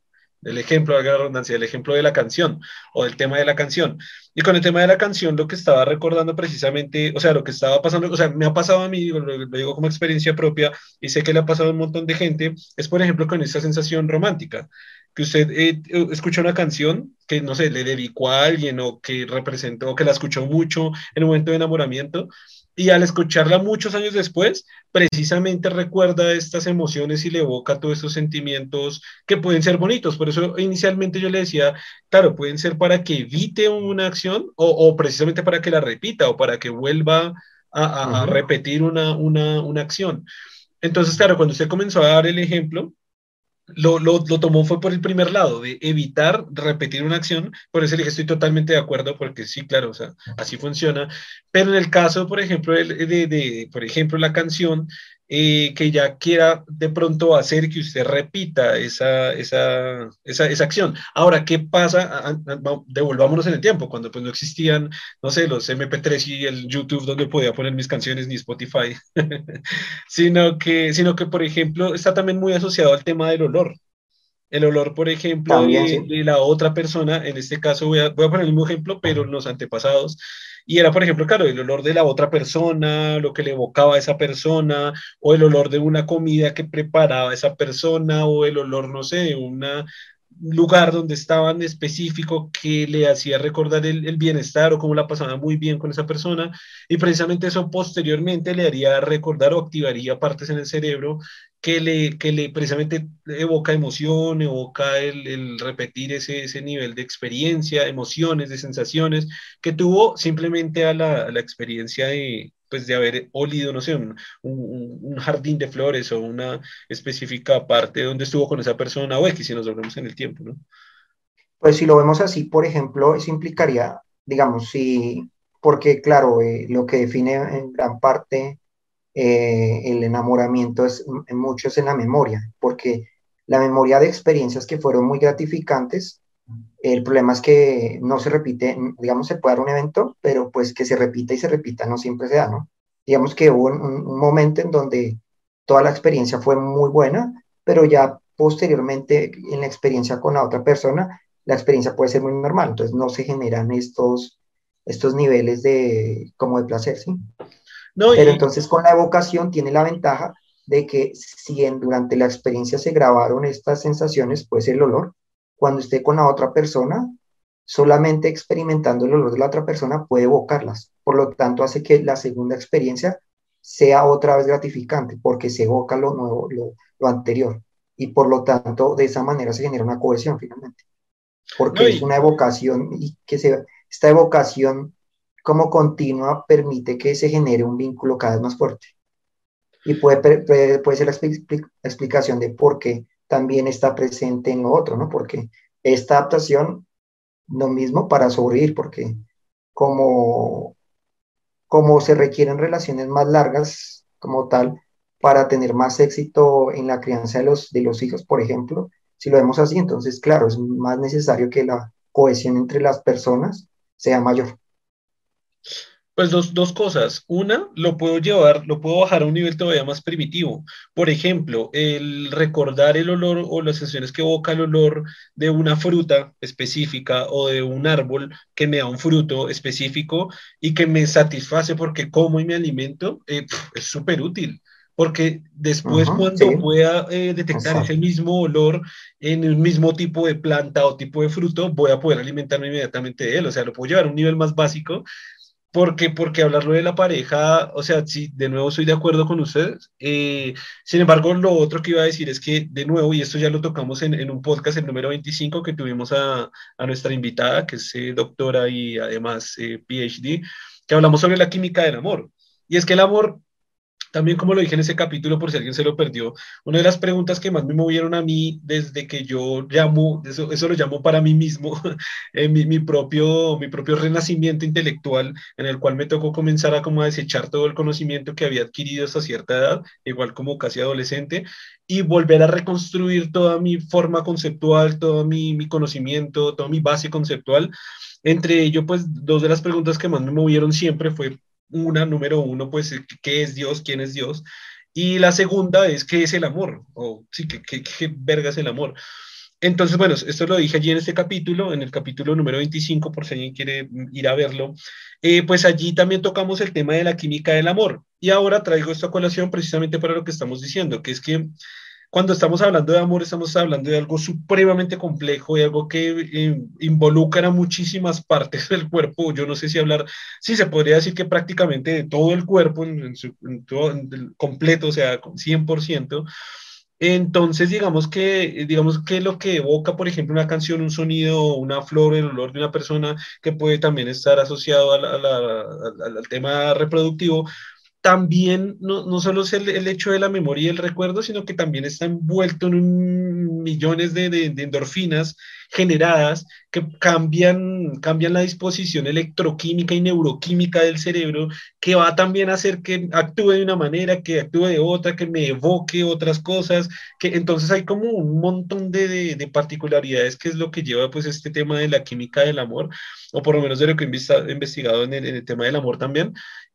el ejemplo, la redundancia, el ejemplo de la canción o del tema de la canción. Y con el tema de la canción, lo que estaba recordando precisamente, o sea, lo que estaba pasando, o sea, me ha pasado a mí, lo, digo como experiencia propia y sé que le ha pasado a un montón de gente, es por ejemplo con esa sensación romántica, que usted eh, escucha una canción que, no sé, le dedicó a alguien o que representó, o que la escuchó mucho en un momento de enamoramiento y al escucharla muchos años después, precisamente recuerda estas emociones y le evoca todos esos sentimientos que pueden ser bonitos. Por eso inicialmente yo le decía, claro, pueden ser para que evite una acción o, precisamente para que la repita o para que vuelva a, repetir una, una, una acción. Entonces, claro, cuando usted comenzó a dar el ejemplo, lo, lo, tomó fue por el primer lado, de evitar repetir una acción, por eso le dije, estoy totalmente de acuerdo, porque sí, claro, o sea, así funciona, pero en el caso, por ejemplo, de, de, de por ejemplo, la canción, eh, que ya quiera de pronto hacer que usted repita esa, esa, esa, esa acción. Ahora, ¿qué pasa? Devolvámonos en el tiempo, cuando pues no existían, no sé, los MP3 y el YouTube donde podía poner mis canciones ni Spotify, *laughs* sino, que, sino que, por ejemplo, está también muy asociado al tema del olor. El olor, por ejemplo, de, la otra persona, en este caso voy a, voy a poner el mismo ejemplo, pero los antepasados, y era, por ejemplo, claro, el olor de la otra persona, lo que le evocaba a esa persona, o el olor de una comida que preparaba esa persona, o el olor, no sé, de un lugar donde estaban específico que le hacía recordar el, el, bienestar o cómo la pasaba muy bien con esa persona. Y precisamente eso posteriormente le haría recordar o activaría partes en el cerebro que le, que le precisamente evoca emoción, evoca el, el repetir ese, ese, nivel de experiencia, emociones, de sensaciones que tuvo simplemente a la, a la experiencia de, pues, de haber olido, no sé, un, un, jardín de flores o una específica parte donde estuvo con esa persona o X si nos volvemos en el tiempo, ¿no? Pues si lo vemos así, por ejemplo, eso implicaría, digamos, si, porque claro, eh, lo que define en gran parte eh, el enamoramiento es mucho es en la memoria, porque la memoria de experiencias que fueron muy gratificantes. El problema es que no se repite, digamos, se puede dar un evento, pero pues que se repita y se repita no siempre se da, ¿no? Digamos que hubo un, momento en donde toda la experiencia fue muy buena, pero ya posteriormente en la experiencia con la otra persona, la experiencia puede ser muy normal, entonces no se generan estos, estos niveles de, como de placer, ¿sí? No, pero entonces con la evocación tiene la ventaja de que si en, durante la experiencia se grabaron estas sensaciones, pues el olor, cuando esté con la otra persona, solamente experimentando el olor de la otra persona puede evocarlas. Por lo tanto, hace que la segunda experiencia sea otra vez gratificante, porque se evoca lo nuevo, lo, anterior. Y por lo tanto, de esa manera se genera una cohesión finalmente. Porque es una evocación y que se, esta evocación como continua permite que se genere un vínculo cada vez más fuerte y puede, puede, ser la explicación de por qué también está presente en lo otro, ¿no? Porque esta adaptación, lo mismo para sobrevivir, porque como, como se requieren relaciones más largas como tal, para tener más éxito en la crianza de los, de los hijos, por ejemplo, si lo vemos así, entonces, claro, es más necesario que la cohesión entre las personas sea mayor. Pues dos, dos, cosas. Una, lo puedo llevar, lo puedo bajar a un nivel todavía más primitivo. Por ejemplo, el recordar el olor o las sensaciones que evoca el olor de una fruta específica o de un árbol que me da un fruto específico y que me satisface porque como y me alimento, eh, es súper útil. Porque después cuando pueda eh, detectar ese mismo olor en el mismo tipo de planta o tipo de fruto, voy a poder alimentarme inmediatamente de él. O sea, lo puedo llevar a un nivel más básico porque, porque hablarlo de la pareja, o sea, sí, de nuevo estoy de acuerdo con ustedes. Eh, sin embargo, lo otro que iba a decir es que, de nuevo, y esto ya lo tocamos en, en un podcast, el número 25, que tuvimos a, a nuestra invitada, que es eh, doctora y además eh, PhD, que hablamos sobre la química del amor. Y es que el amor también, como lo dije en ese capítulo, por si alguien se lo perdió, una de las preguntas que más me movieron a mí desde que yo llamo, eso, eso lo llamo para mí mismo, *laughs* en mi, mi, propio, mi propio renacimiento intelectual, en el cual me tocó comenzar a como a desechar todo el conocimiento que había adquirido hasta cierta edad, igual como casi adolescente, y volver a reconstruir toda mi forma conceptual, todo mi, mi conocimiento, toda mi base conceptual. Entre ello, pues dos de las preguntas que más me movieron siempre fue una, número uno, pues, ¿qué es Dios? ¿Quién es Dios? Y la segunda es, ¿qué es el amor? O sí, ¿qué, qué, verga es el amor? Entonces, bueno, esto lo dije allí en este capítulo, en el capítulo número 25, por si alguien quiere ir a verlo. Eh, pues allí también tocamos el tema de la química del amor. Y ahora traigo esta colación precisamente para lo que estamos diciendo, que es que cuando estamos hablando de amor, estamos hablando de algo supremamente complejo y algo que eh, involucra a muchísimas partes *laughs* del cuerpo. Yo no sé si hablar, sí se podría decir que prácticamente de todo el cuerpo, en, su, todo, completo, o sea, 100%. Entonces, digamos que, digamos que lo que evoca, por ejemplo, una canción, un sonido, una flor, el olor de una persona, que puede también estar asociado al tema reproductivo, también no, no solo es el, el, hecho de la memoria y el recuerdo, sino que también está envuelto en millones de, de, de, endorfinas generadas que cambian, cambian la disposición electroquímica y neuroquímica del cerebro, que va también a hacer que actúe de una manera, que actúe de otra, que me evoque otras cosas, que entonces hay como un montón de, de particularidades que es lo que lleva pues este tema de la química del amor, o por lo menos de lo que he investigado en el, en el tema del amor también,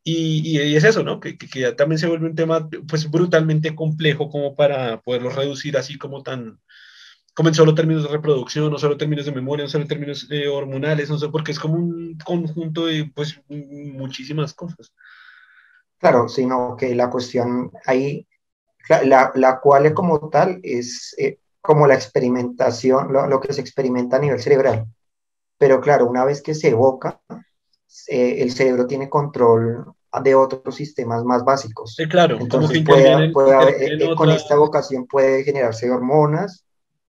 y, y, es eso, ¿no? Que, que, ya también se vuelve un tema pues brutalmente complejo como para poderlo reducir así como tan, como en solo términos de reproducción, no solo términos de memoria, no solo términos eh, hormonales, no sé, porque es como un conjunto de pues muchísimas cosas. Claro, sino que la cuestión ahí, la, la cual como tal es eh, como la experimentación, lo, lo, que se experimenta a nivel cerebral. Pero claro, una vez que se evoca, eh, el cerebro tiene control de otros sistemas más básicos. Sí, claro, entonces puede, puede con esta vocación puede generarse hormonas,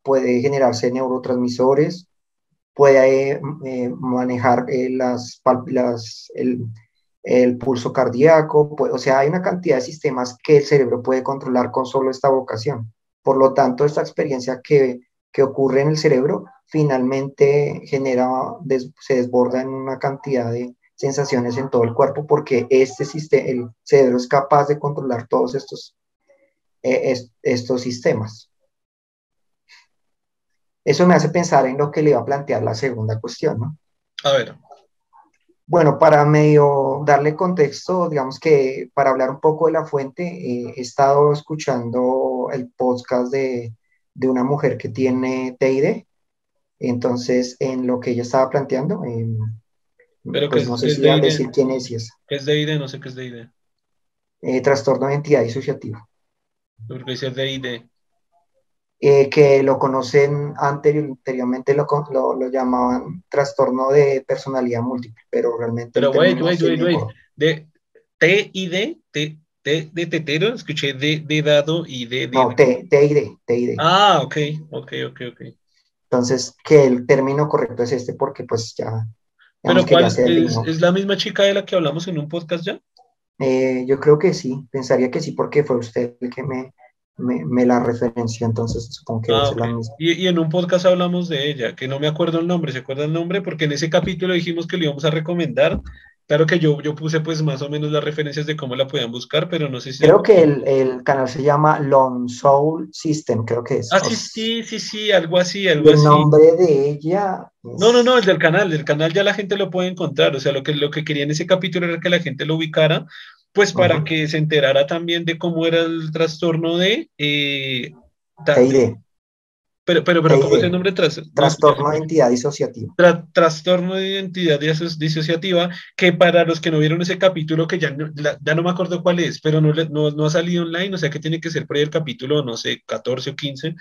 puede generarse neurotransmisores, puede eh, manejar eh, las, las el, el, pulso cardíaco, o sea, hay una cantidad de sistemas que el cerebro puede controlar con solo esta vocación. Por lo tanto, esta experiencia que, que ocurre en el cerebro finalmente genera, se desborda en una cantidad de, sensaciones en todo el cuerpo porque este sistema, el cerebro es capaz de controlar todos estos, eh, estos sistemas. Eso me hace pensar en lo que le iba a plantear la segunda cuestión, ¿no? A ver. Bueno, para medio darle contexto, digamos que para hablar un poco de la fuente, eh, he estado escuchando el podcast de, de, una mujer que tiene TID. Entonces, en lo que ella estaba planteando, eh, pues no sé si van a decir quién es y es. ¿Qué es DID? No sé qué es DID. Eh, trastorno de identidad disociativa. ¿Por qué dice DID? Eh, que lo conocen anteriormente, lo, lo, lo, llamaban trastorno de personalidad múltiple, pero realmente... Pero wait, wait, wait, wait, de T y D, T, T de tetero, escuché D de dado y D de... No, T, T y D, T y D. Ah, ok, ok, ok, ok. Entonces, que el término correcto es este porque pues ya... ¿Pero cuál es, es, la misma chica de la que hablamos en un podcast ya? Eh, yo creo que sí, pensaría que sí, porque fue usted el que me, me, la referenció, entonces supongo que ah, es la misma. Y, y, en un podcast hablamos de ella, que no me acuerdo el nombre, ¿se acuerda el nombre? Porque en ese capítulo dijimos que lo íbamos a recomendar. Claro que yo, yo puse pues más o menos las referencias de cómo la podían buscar, pero no sé si... Creo que el, el, canal se llama Long Soul System, creo que es. Ah, sí, sí, sí, sí, algo así, algo el nombre de ella... No, no, no, el del canal, el canal ya la gente lo puede encontrar, o sea, lo que, lo que quería en ese capítulo era que la gente lo ubicara, pues para que se enterara también de cómo era el trastorno de... Eh, pero, pero, pero, ¿cómo es el nombre? Tras, trastorno de identidad disociativa. trastorno de identidad disociativa, que para los que no vieron ese capítulo, que ya no, ya no me acuerdo cuál es, pero no, no, no, ha salido online, o sea que tiene que ser por ahí el capítulo, no sé, 14 o 15.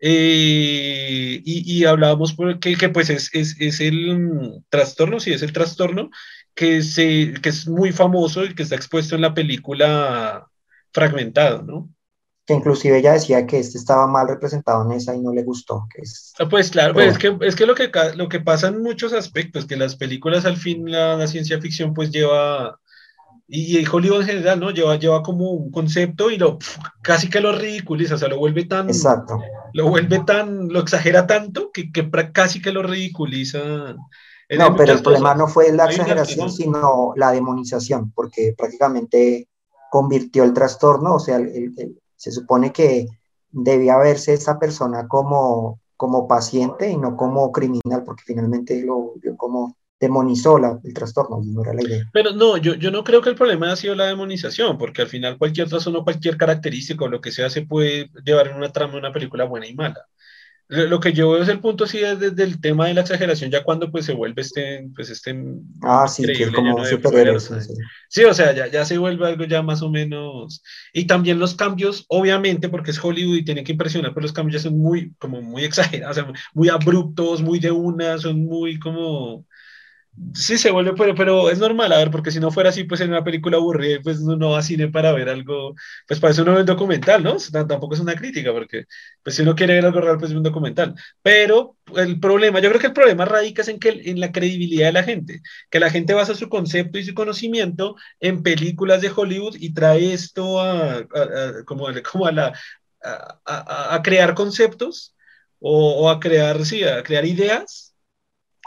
Eh, y, y, hablábamos porque que pues es, es, es el mm, trastorno, sí, es el trastorno que, se, que es muy famoso y que está expuesto en la película Fragmentado, ¿no? Que inclusive ella decía que este estaba mal representado en esa y no le gustó. Que es... Ah, pues claro, pues es, que, es que, lo que lo que pasa en muchos aspectos, que las películas al fin, la, la ciencia ficción pues lleva, y, Hollywood en general, ¿no? Lleva, lleva como un concepto y lo casi que lo ridiculiza, o sea, lo vuelve tan... Exacto. Lo vuelve tan, lo exagera tanto que, que casi que lo ridiculiza no, pero el problema no fue la exageración, sino la demonización, porque prácticamente convirtió el trastorno, o sea, se supone que debía verse esa persona como, como paciente y no como criminal, porque finalmente lo vio como demonizó el trastorno, no era la idea. Pero no, yo, yo no creo que el problema haya sido la demonización, porque al final cualquier trastorno, cualquier característica o lo que sea se puede llevar en una trama una película buena y mala. Lo que yo veo es el punto, sí, es desde el tema de la exageración, ya cuando pues se vuelve este, pues este... Ah, sí, que es como Sí, o sea, ya, ya se vuelve algo ya más o menos... Y también los cambios, obviamente, porque es Hollywood y tiene que impresionar, pero los cambios ya son muy, como muy exagerados, o sea, muy abruptos, muy de una, son muy como Sí, se vuelve, pero, pero es normal, a ver, porque si no fuera así, pues en una película aburrida, pues no va a cine para ver algo, pues para eso uno ve un documental, ¿no? Tampoco es una crítica, porque pues si uno quiere ver algo real, pues es un documental. Pero el problema, yo creo que el problema radica en, que, en la credibilidad de la gente, que la gente basa su concepto y su conocimiento en películas de Hollywood y trae esto a, como, como a, la, a, a crear conceptos o, o a crear, sí, a crear ideas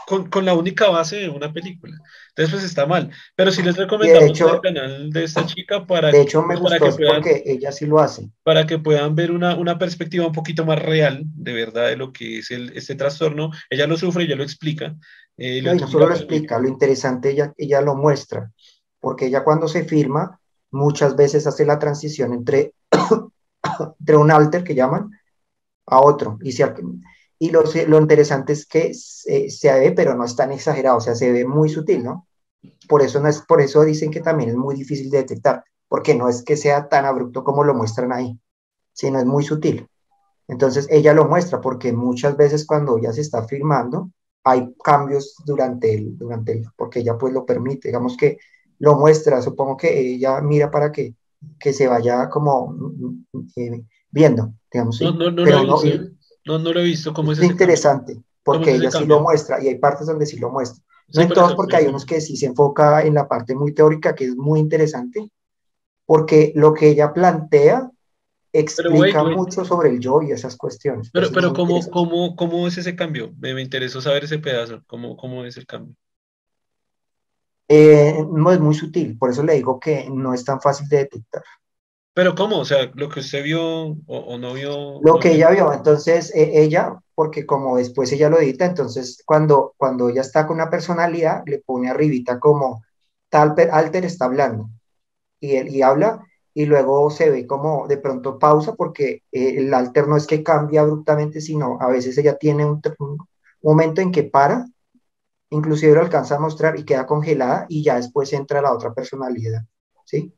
con, con, la única base de una película. Entonces, pues está mal. Pero sí les recomendamos el canal de esta chica para, de hecho, me para que puedan, porque ella sí lo hace. Para que puedan ver una, una, perspectiva un poquito más real, de verdad, de lo que es el, este trastorno. Ella lo sufre, ella lo explica. Eh, no, solo lo explica, lo interesante ella, ella lo muestra, porque ella cuando se firma, muchas veces hace la transición entre, *coughs* entre un alter que llaman a otro. Y si y lo, lo interesante es que se, se, ve, pero no es tan exagerado, o sea, se ve muy sutil, ¿no? Por eso, no es, por eso dicen que también es muy difícil de detectar, porque no es que sea tan abrupto como lo muestran ahí, sino es muy sutil. Entonces ella lo muestra porque muchas veces cuando ya se está filmando hay cambios durante el, durante el, porque ella pues lo permite, digamos que lo muestra, supongo que ella mira para que, que se vaya como mm, mm, eh, viendo, digamos. ¿sí? No, no, no, Pero no, no, no lo he visto. ¿Cómo es, es interesante, porque ella sí lo muestra y hay partes donde sí lo muestra. No en todos, porque hay unos que sí se enfoca en la parte muy teórica, que es muy interesante, porque lo que ella plantea explica mucho sobre el yo y esas cuestiones. Pero, pero ¿cómo, cómo, ¿cómo es ese cambio? Me, me interesó saber ese pedazo. ¿Cómo, cómo es el cambio? Eh, no es muy sutil, por eso le digo que no es tan fácil de detectar. Pero ¿cómo? O sea, lo que usted vio o, no vio. Lo que ella vio, entonces e, ella, porque como después ella lo edita, entonces cuando, cuando ella está con una personalidad, le pone arribita como tal alter está hablando. Y, él, y habla y luego se ve como de pronto pausa porque eh, el alter no es que cambia abruptamente, sino a veces ella tiene un, momento en que para, inclusive lo alcanza a mostrar y queda congelada y ya después entra la otra personalidad, ¿sí?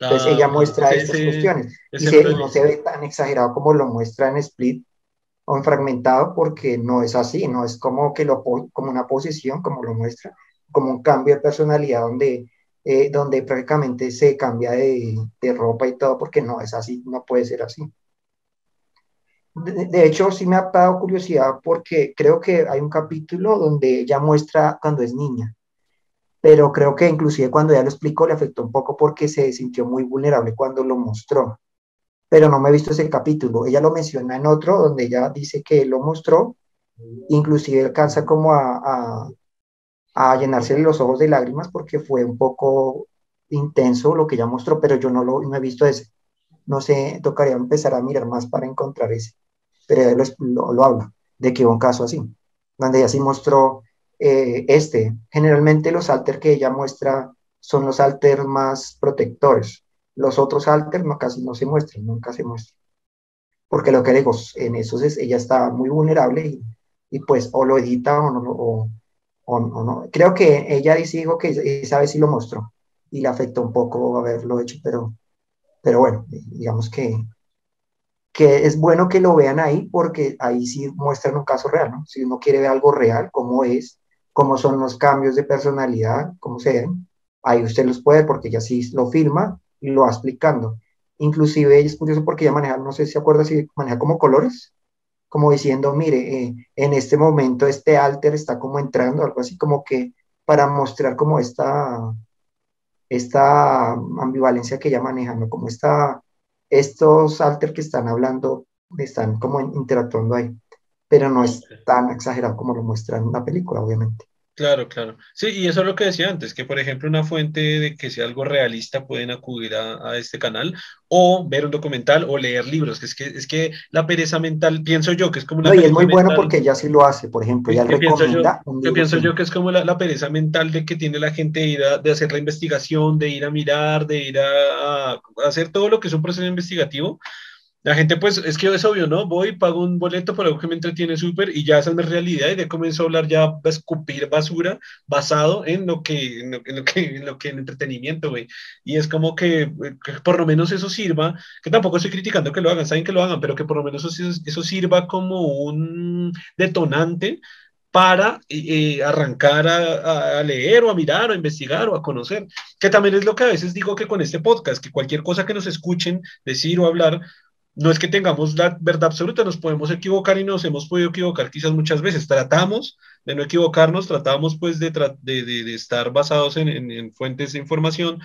Entonces ella ah, muestra estas cuestiones. Y, no se ve tan exagerado como lo muestra en Split o en Fragmentado porque no es así, no es como que lo como una posición como lo muestra, como un cambio de personalidad donde eh, donde prácticamente se cambia de, de, ropa y todo porque no es así, no puede ser así. De, de, hecho, sí me ha dado curiosidad porque creo que hay un capítulo donde ella muestra cuando es niña pero creo que inclusive cuando ya lo explicó le afectó un poco porque se sintió muy vulnerable cuando lo mostró. Pero no me he visto ese capítulo. Ella lo menciona en otro donde ella dice que lo mostró, inclusive alcanza como a, a, llenarse los ojos de lágrimas porque fue un poco intenso lo que ella mostró, pero yo no lo no he visto ese. No sé, tocaría empezar a mirar más para encontrar ese. Pero él lo, lo, habla, de que un caso así, donde ella sí mostró eh, este. Generalmente los alter que ella muestra son los alter más protectores. Los otros alter no, casi no se muestran, nunca se muestran. Porque lo que digo, en eso es, ella está muy vulnerable y, y, pues o lo edita o no, o, o, no. Creo que ella dice que esa vez sí lo mostró y le afectó un poco haberlo hecho, pero, pero bueno, digamos que, que es bueno que lo vean ahí porque ahí sí muestran un caso real, ¿no? Si uno quiere ver algo real, cómo es, cómo son los cambios de personalidad, cómo se ven. Ahí usted los puede porque ya sí lo filma y lo va explicando. Inclusive es curioso porque ya maneja, no sé si se acuerda si maneja como colores, como diciendo, mire, eh, en este momento este alter está como entrando, algo así como que para mostrar como esta, esta ambivalencia que ella maneja, ¿no? Como esta, estos alter que están hablando, están como interactuando ahí, pero no es tan exagerado como lo muestra en una película, obviamente. Claro, claro. Sí, y eso es lo que decía antes, que por ejemplo una fuente de que sea algo realista pueden acudir a, este canal o ver un documental o leer libros, que es que, es que la pereza mental, pienso yo que es como una... No, y es muy bueno porque ya sí lo hace, por ejemplo, ya recomienda yo, pienso yo que es como la, pereza mental de que tiene la gente de ir a, de hacer la investigación, de ir a mirar, de ir a, a hacer todo lo que es un proceso investigativo la gente, pues, es que es obvio, ¿no? Voy, pago un boleto por algo que me entretiene súper y ya esa es mi realidad y de comenzó a hablar ya a escupir basura basado en lo que, en lo, que, en lo que, en entretenimiento, güey. Y es como que, por lo menos eso sirva, que tampoco estoy criticando que lo hagan, saben que lo hagan, pero que por lo menos eso, eso sirva como un detonante para eh, arrancar a, a, leer o a mirar o a investigar o a conocer, que también es lo que a veces digo que con este podcast, que cualquier cosa que nos escuchen decir o hablar, no es que tengamos la verdad absoluta, nos podemos equivocar y nos hemos podido equivocar quizás muchas veces. Tratamos de no equivocarnos, tratamos pues de, de, de, estar basados en, en, fuentes de información,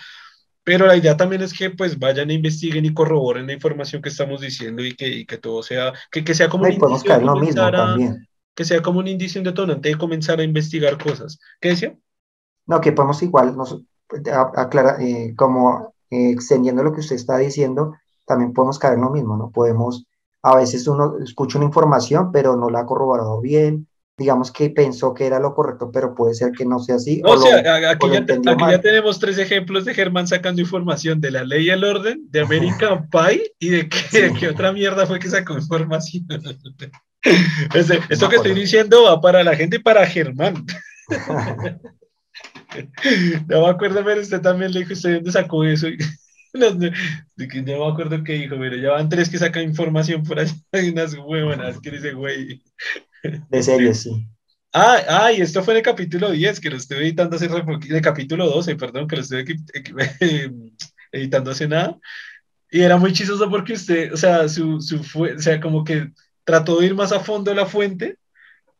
pero la idea también es que pues vayan e investiguen y corroboren la información que estamos diciendo y que, y que todo sea, que, que sea como un indicio de que sea como un indicio detonante de comenzar a investigar cosas. ¿Qué decía? No, que podemos igual, nos, aclarar, eh, como eh, extendiendo lo que usted está diciendo, también podemos caer en lo mismo, ¿no? Podemos, a veces uno escucha una información, pero no la ha corroborado bien, digamos que pensó que era lo correcto, pero puede ser que no sea así. o, sea, aquí, ya, tenemos tres ejemplos de Germán sacando información de la ley y el orden, de American Pie y de qué, otra mierda fue que sacó información. *laughs* esto que estoy diciendo va para la gente y para Germán. *laughs* *laughs* no me acuerdo, pero usted también le dijo, ¿usted dónde sacó eso? No me acuerdo qué dijo, pero ya van tres que sacan información por allá. *laughs* Hay unas huevonas que dice, güey. De serie, sí. Ah, ah, y esto fue en el capítulo 10, que lo estoy editando hace de capítulo 12, perdón, que lo estoy *laughs* editando hace nada. Y era muy chistoso porque usted, o sea, su, su fue, o sea, como que trató de ir más a fondo a la fuente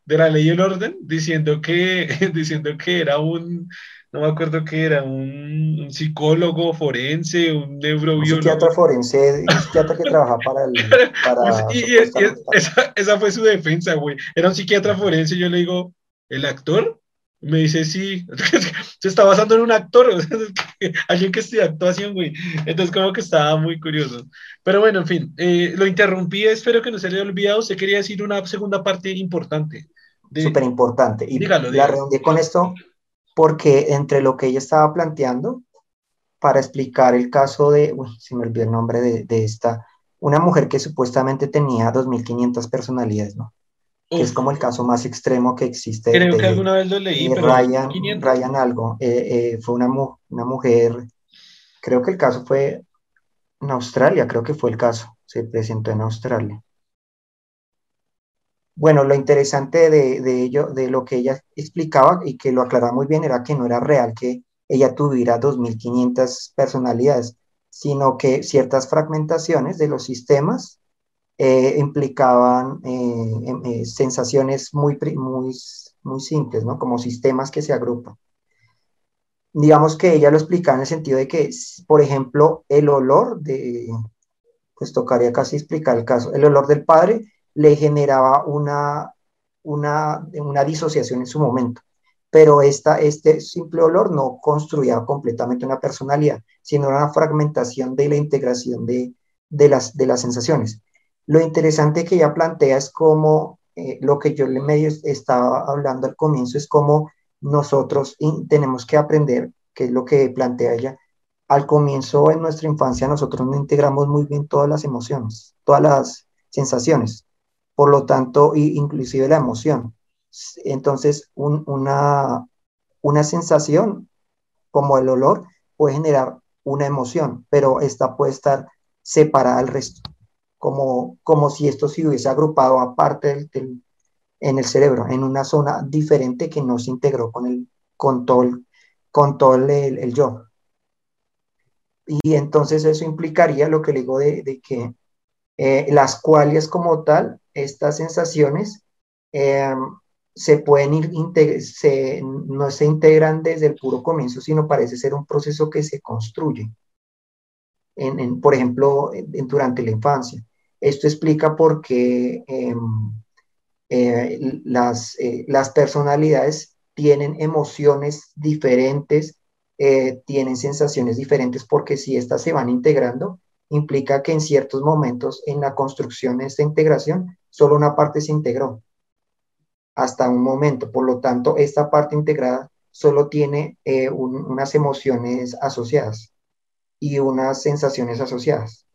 de la ley y el orden, diciendo que, *laughs* diciendo que era un, no me acuerdo qué era, un, psicólogo forense, un neurobiólogo. Un psiquiatra forense, un psiquiatra que trabaja para el... *laughs* Para, y, esa, esa, fue su defensa, güey. Era un psiquiatra forense, yo le digo, ¿el actor? Me dice, sí, *laughs* se está basando en un actor, *laughs* alguien que estudia actuación, güey. Entonces, como que estaba muy curioso. Pero bueno, en fin, eh, lo interrumpí, espero que no se le haya olvidado. Usted quería decir una segunda parte importante. Súper importante. Y dígalo, la redondeé con esto porque entre lo que ella estaba planteando, para explicar el caso de, uy, se me olvidó el nombre de, de esta, una mujer que supuestamente tenía 2.500 personalidades, ¿no? que es como el caso más extremo que existe. Creo que alguna vez lo leí, pero Ryan, Ryan algo, eh, eh, fue una, una mujer, creo que el caso fue en Australia, creo que fue el caso, se presentó en Australia. Bueno, lo interesante de, ello, de lo que ella explicaba y que lo aclaraba muy bien, era que no era real que ella tuviera 2.500 personalidades, sino que ciertas fragmentaciones de los sistemas eh, implicaban eh, em, eh, sensaciones muy, muy, muy simples, ¿no? Como sistemas que se agrupan. Digamos que ella lo explicaba en el sentido de que, por ejemplo, el olor de, pues tocaría casi explicar el caso, el olor del padre le generaba una, una, una disociación en su momento, pero esta, este simple olor no construía completamente una personalidad, sino una fragmentación de la integración de, de, las, de las sensaciones. Lo interesante que ella plantea es como eh, lo que yo le medio estaba hablando al comienzo, es como nosotros tenemos que aprender, que es lo que plantea ella. Al comienzo en nuestra infancia nosotros no integramos muy bien todas las emociones, todas las sensaciones, por lo tanto, inclusive la emoción. Entonces, una, una sensación como el olor puede generar una emoción, pero esta puede estar separada del resto como, como si esto se hubiese agrupado aparte del, en el cerebro, en una zona diferente que no se integró con el, con todo el, con todo el, yo. Y entonces eso implicaría lo que le digo de, que eh, las cuales como tal, estas sensaciones em, se pueden ir, se, no se integran desde el puro comienzo, sino parece ser un proceso que se construye, en, por ejemplo, durante la infancia. Esto explica por qué em, eh, las, eh, las personalidades tienen emociones diferentes, eh, tienen sensaciones diferentes, porque si estas se van integrando, implica que en ciertos momentos en la construcción de esta integración, solo una parte se integró hasta un momento. Por lo tanto, esta parte integrada solo tiene unas emociones asociadas y unas sensaciones asociadas.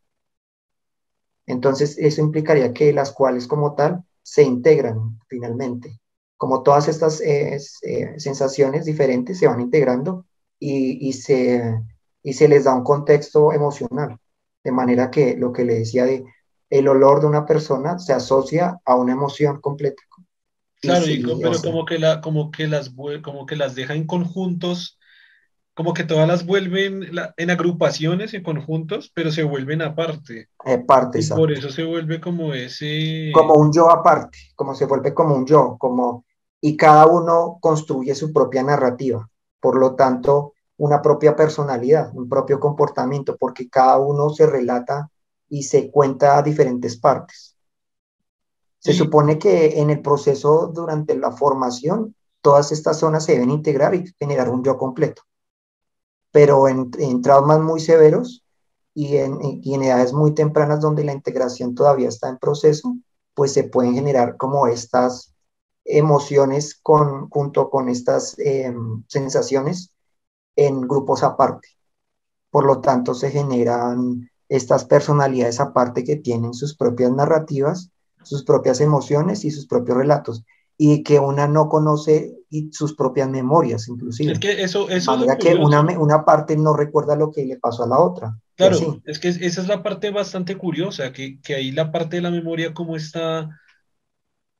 Entonces, eso implicaría que las cuales como tal se integran finalmente. Como todas estas eh, eh, sensaciones diferentes se van integrando y, se, y se les da un contexto emocional. De manera que lo que le decía de el olor de una persona se asocia a una emoción completa. Claro, pero como que, la, como, que las, como que las deja en conjuntos como que todas las vuelven en agrupaciones, en conjuntos, pero se vuelven aparte. Aparte, y por eso se vuelve como ese... Como un yo aparte, como se vuelve como un yo, como... Y cada uno construye su propia narrativa, por lo tanto, una propia personalidad, un propio comportamiento, porque cada uno se relata y se cuenta a diferentes partes. Se supone que en el proceso, durante la formación, todas estas zonas se deben integrar y generar un yo completo pero en, traumas muy severos y en, en, edades muy tempranas donde la integración todavía está en proceso, pues se pueden generar como estas emociones con, junto con estas em, sensaciones en grupos aparte. Por lo tanto, se generan estas personalidades aparte que tienen sus propias narrativas, sus propias emociones y sus propios relatos y que una no conoce y sus propias memorias, inclusive. Es que eso, eso es que una, una, parte no recuerda lo que le pasó a la otra. Claro, es que esa es la parte bastante curiosa, que, que ahí la parte de la memoria, cómo está,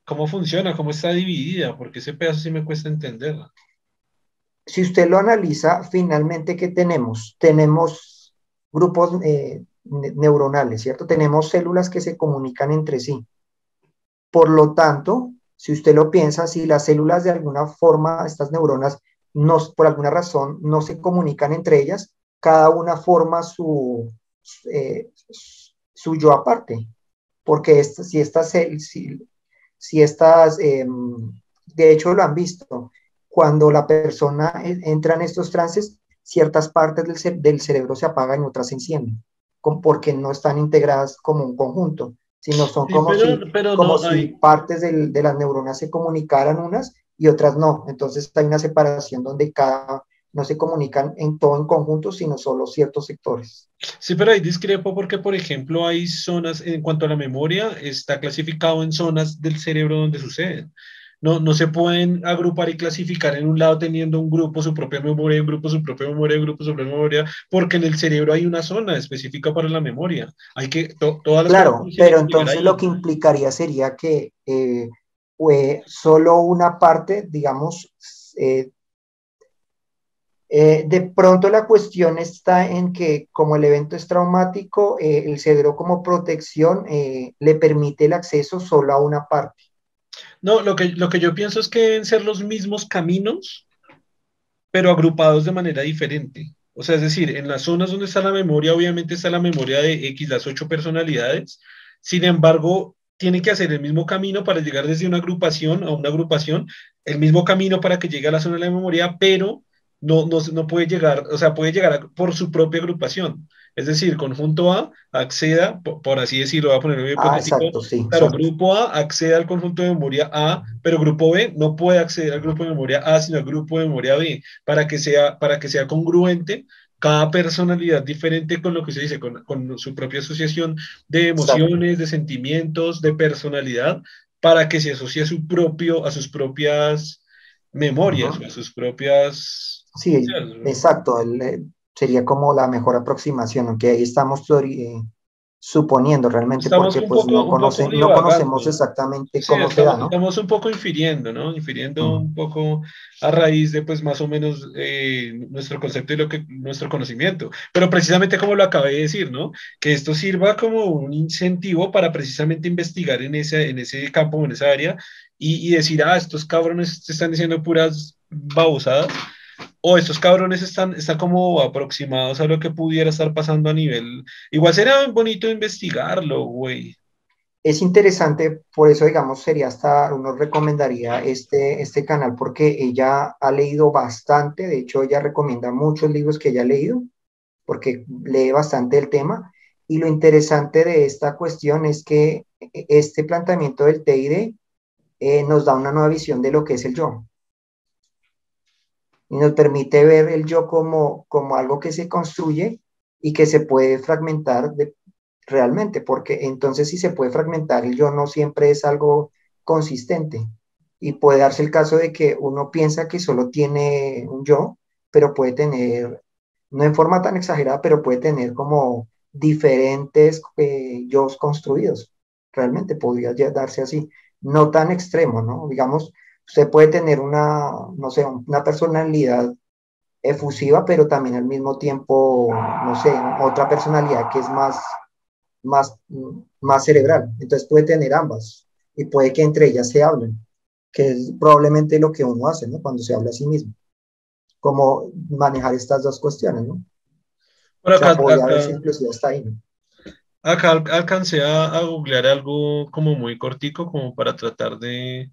cómo funciona, cómo está dividida, porque ese pedazo sí me cuesta entenderla. Si usted lo analiza, finalmente, ¿qué tenemos? Tenemos grupos eh, neuronales, ¿cierto? Tenemos células que se comunican entre sí. Por lo tanto, si usted lo piensa, si las células de alguna forma, estas neuronas, no, por alguna razón no se comunican entre ellas, cada una forma su, eh, su yo aparte. Porque si estas, si, si estas em, de hecho lo han visto, cuando la persona entra en estos trances, ciertas partes del, del cerebro se apagan y otras se encienden, porque no están integradas como un conjunto, sino son como, si, como si partes del, de las neuronas se comunicaran unas y otras no. Entonces hay una separación donde cada no se comunican en todo en conjunto, sino solo ciertos sectores. Sí, pero ahí discrepo porque, por ejemplo, hay zonas, en cuanto a la memoria, está clasificado en zonas del cerebro donde suceden no, no se pueden agrupar y clasificar en un lado teniendo un grupo su propia memoria, un grupo su propia memoria, un grupo su propia memoria, porque en el cerebro hay una zona específica para la memoria. Hay que, todas las Claro, pero entonces lo que implicaría sería que eh, solo una parte, digamos, eh, eh, de pronto la cuestión está en que como el evento es traumático, el cerebro como protección le permite el acceso solo a una parte. No, lo que, lo que yo pienso es que deben ser los mismos caminos, pero agrupados de manera diferente. O sea, es decir, en las zonas donde está la memoria, obviamente está la memoria de X, las ocho personalidades. Sin embargo, tiene que hacer el mismo camino para llegar desde una agrupación a una agrupación, el mismo camino para que llegue a la zona de la memoria, pero no, no, no puede llegar, o sea, puede llegar por su propia agrupación. Es decir, conjunto A acceda, por, así decirlo, voy a poner ah, exacto, sí, claro, grupo A accede al conjunto de memoria A, pero grupo B no puede acceder al grupo de memoria A, sino al grupo de memoria B, para que sea, para que sea congruente cada personalidad diferente con lo que se dice, con, con su propia asociación de emociones, de sentimientos, de personalidad, para que se asocie a, su propio, a sus propias memorias, a sus propias... Sí, exacto. El, sería como la mejor aproximación, aunque ahí estamos eh, suponiendo realmente porque pues no, no, conocemos exactamente cómo se da, ¿no? Estamos un poco infiriendo, ¿no? Infiriendo un poco a raíz de pues más o menos eh, nuestro concepto y lo que, nuestro conocimiento. Pero precisamente como lo acabé de decir, ¿no? Que esto sirva como un incentivo para precisamente investigar en ese, en ese campo, en esa área y, y decir, ah, estos cabrones están diciendo puras babosadas o estos cabrones están, están como aproximados a lo que pudiera estar pasando a nivel. Igual sería bonito investigarlo, güey. Es interesante, por eso, digamos, sería hasta, uno recomendaría este, este canal porque ella ha leído bastante, de hecho, ella recomienda muchos libros que ella ha leído, porque lee bastante el tema. Y lo interesante de esta cuestión es que este planteamiento del TID eh, nos da una nueva visión de lo que es el yo y nos permite ver el yo como, como algo que se construye y que se puede fragmentar realmente, porque entonces si se puede fragmentar, el yo no siempre es algo consistente y puede darse el caso de que uno piensa que solo tiene un yo, pero puede tener, no en forma tan exagerada, pero puede tener como diferentes eh, yo construidos. Realmente podría darse así, no tan extremo, ¿no? Digamos, Usted puede tener una, no sé, una personalidad efusiva, pero también al mismo tiempo, no sé, otra personalidad que es más, más, más cerebral. Entonces puede tener ambas y puede que entre ellas se hablen, que es probablemente lo que uno hace, ¿no? Cuando se habla a sí mismo. Como manejar estas dos cuestiones, ¿no? acá, acá, alcancé a, a googlear algo como muy cortico, como para tratar de,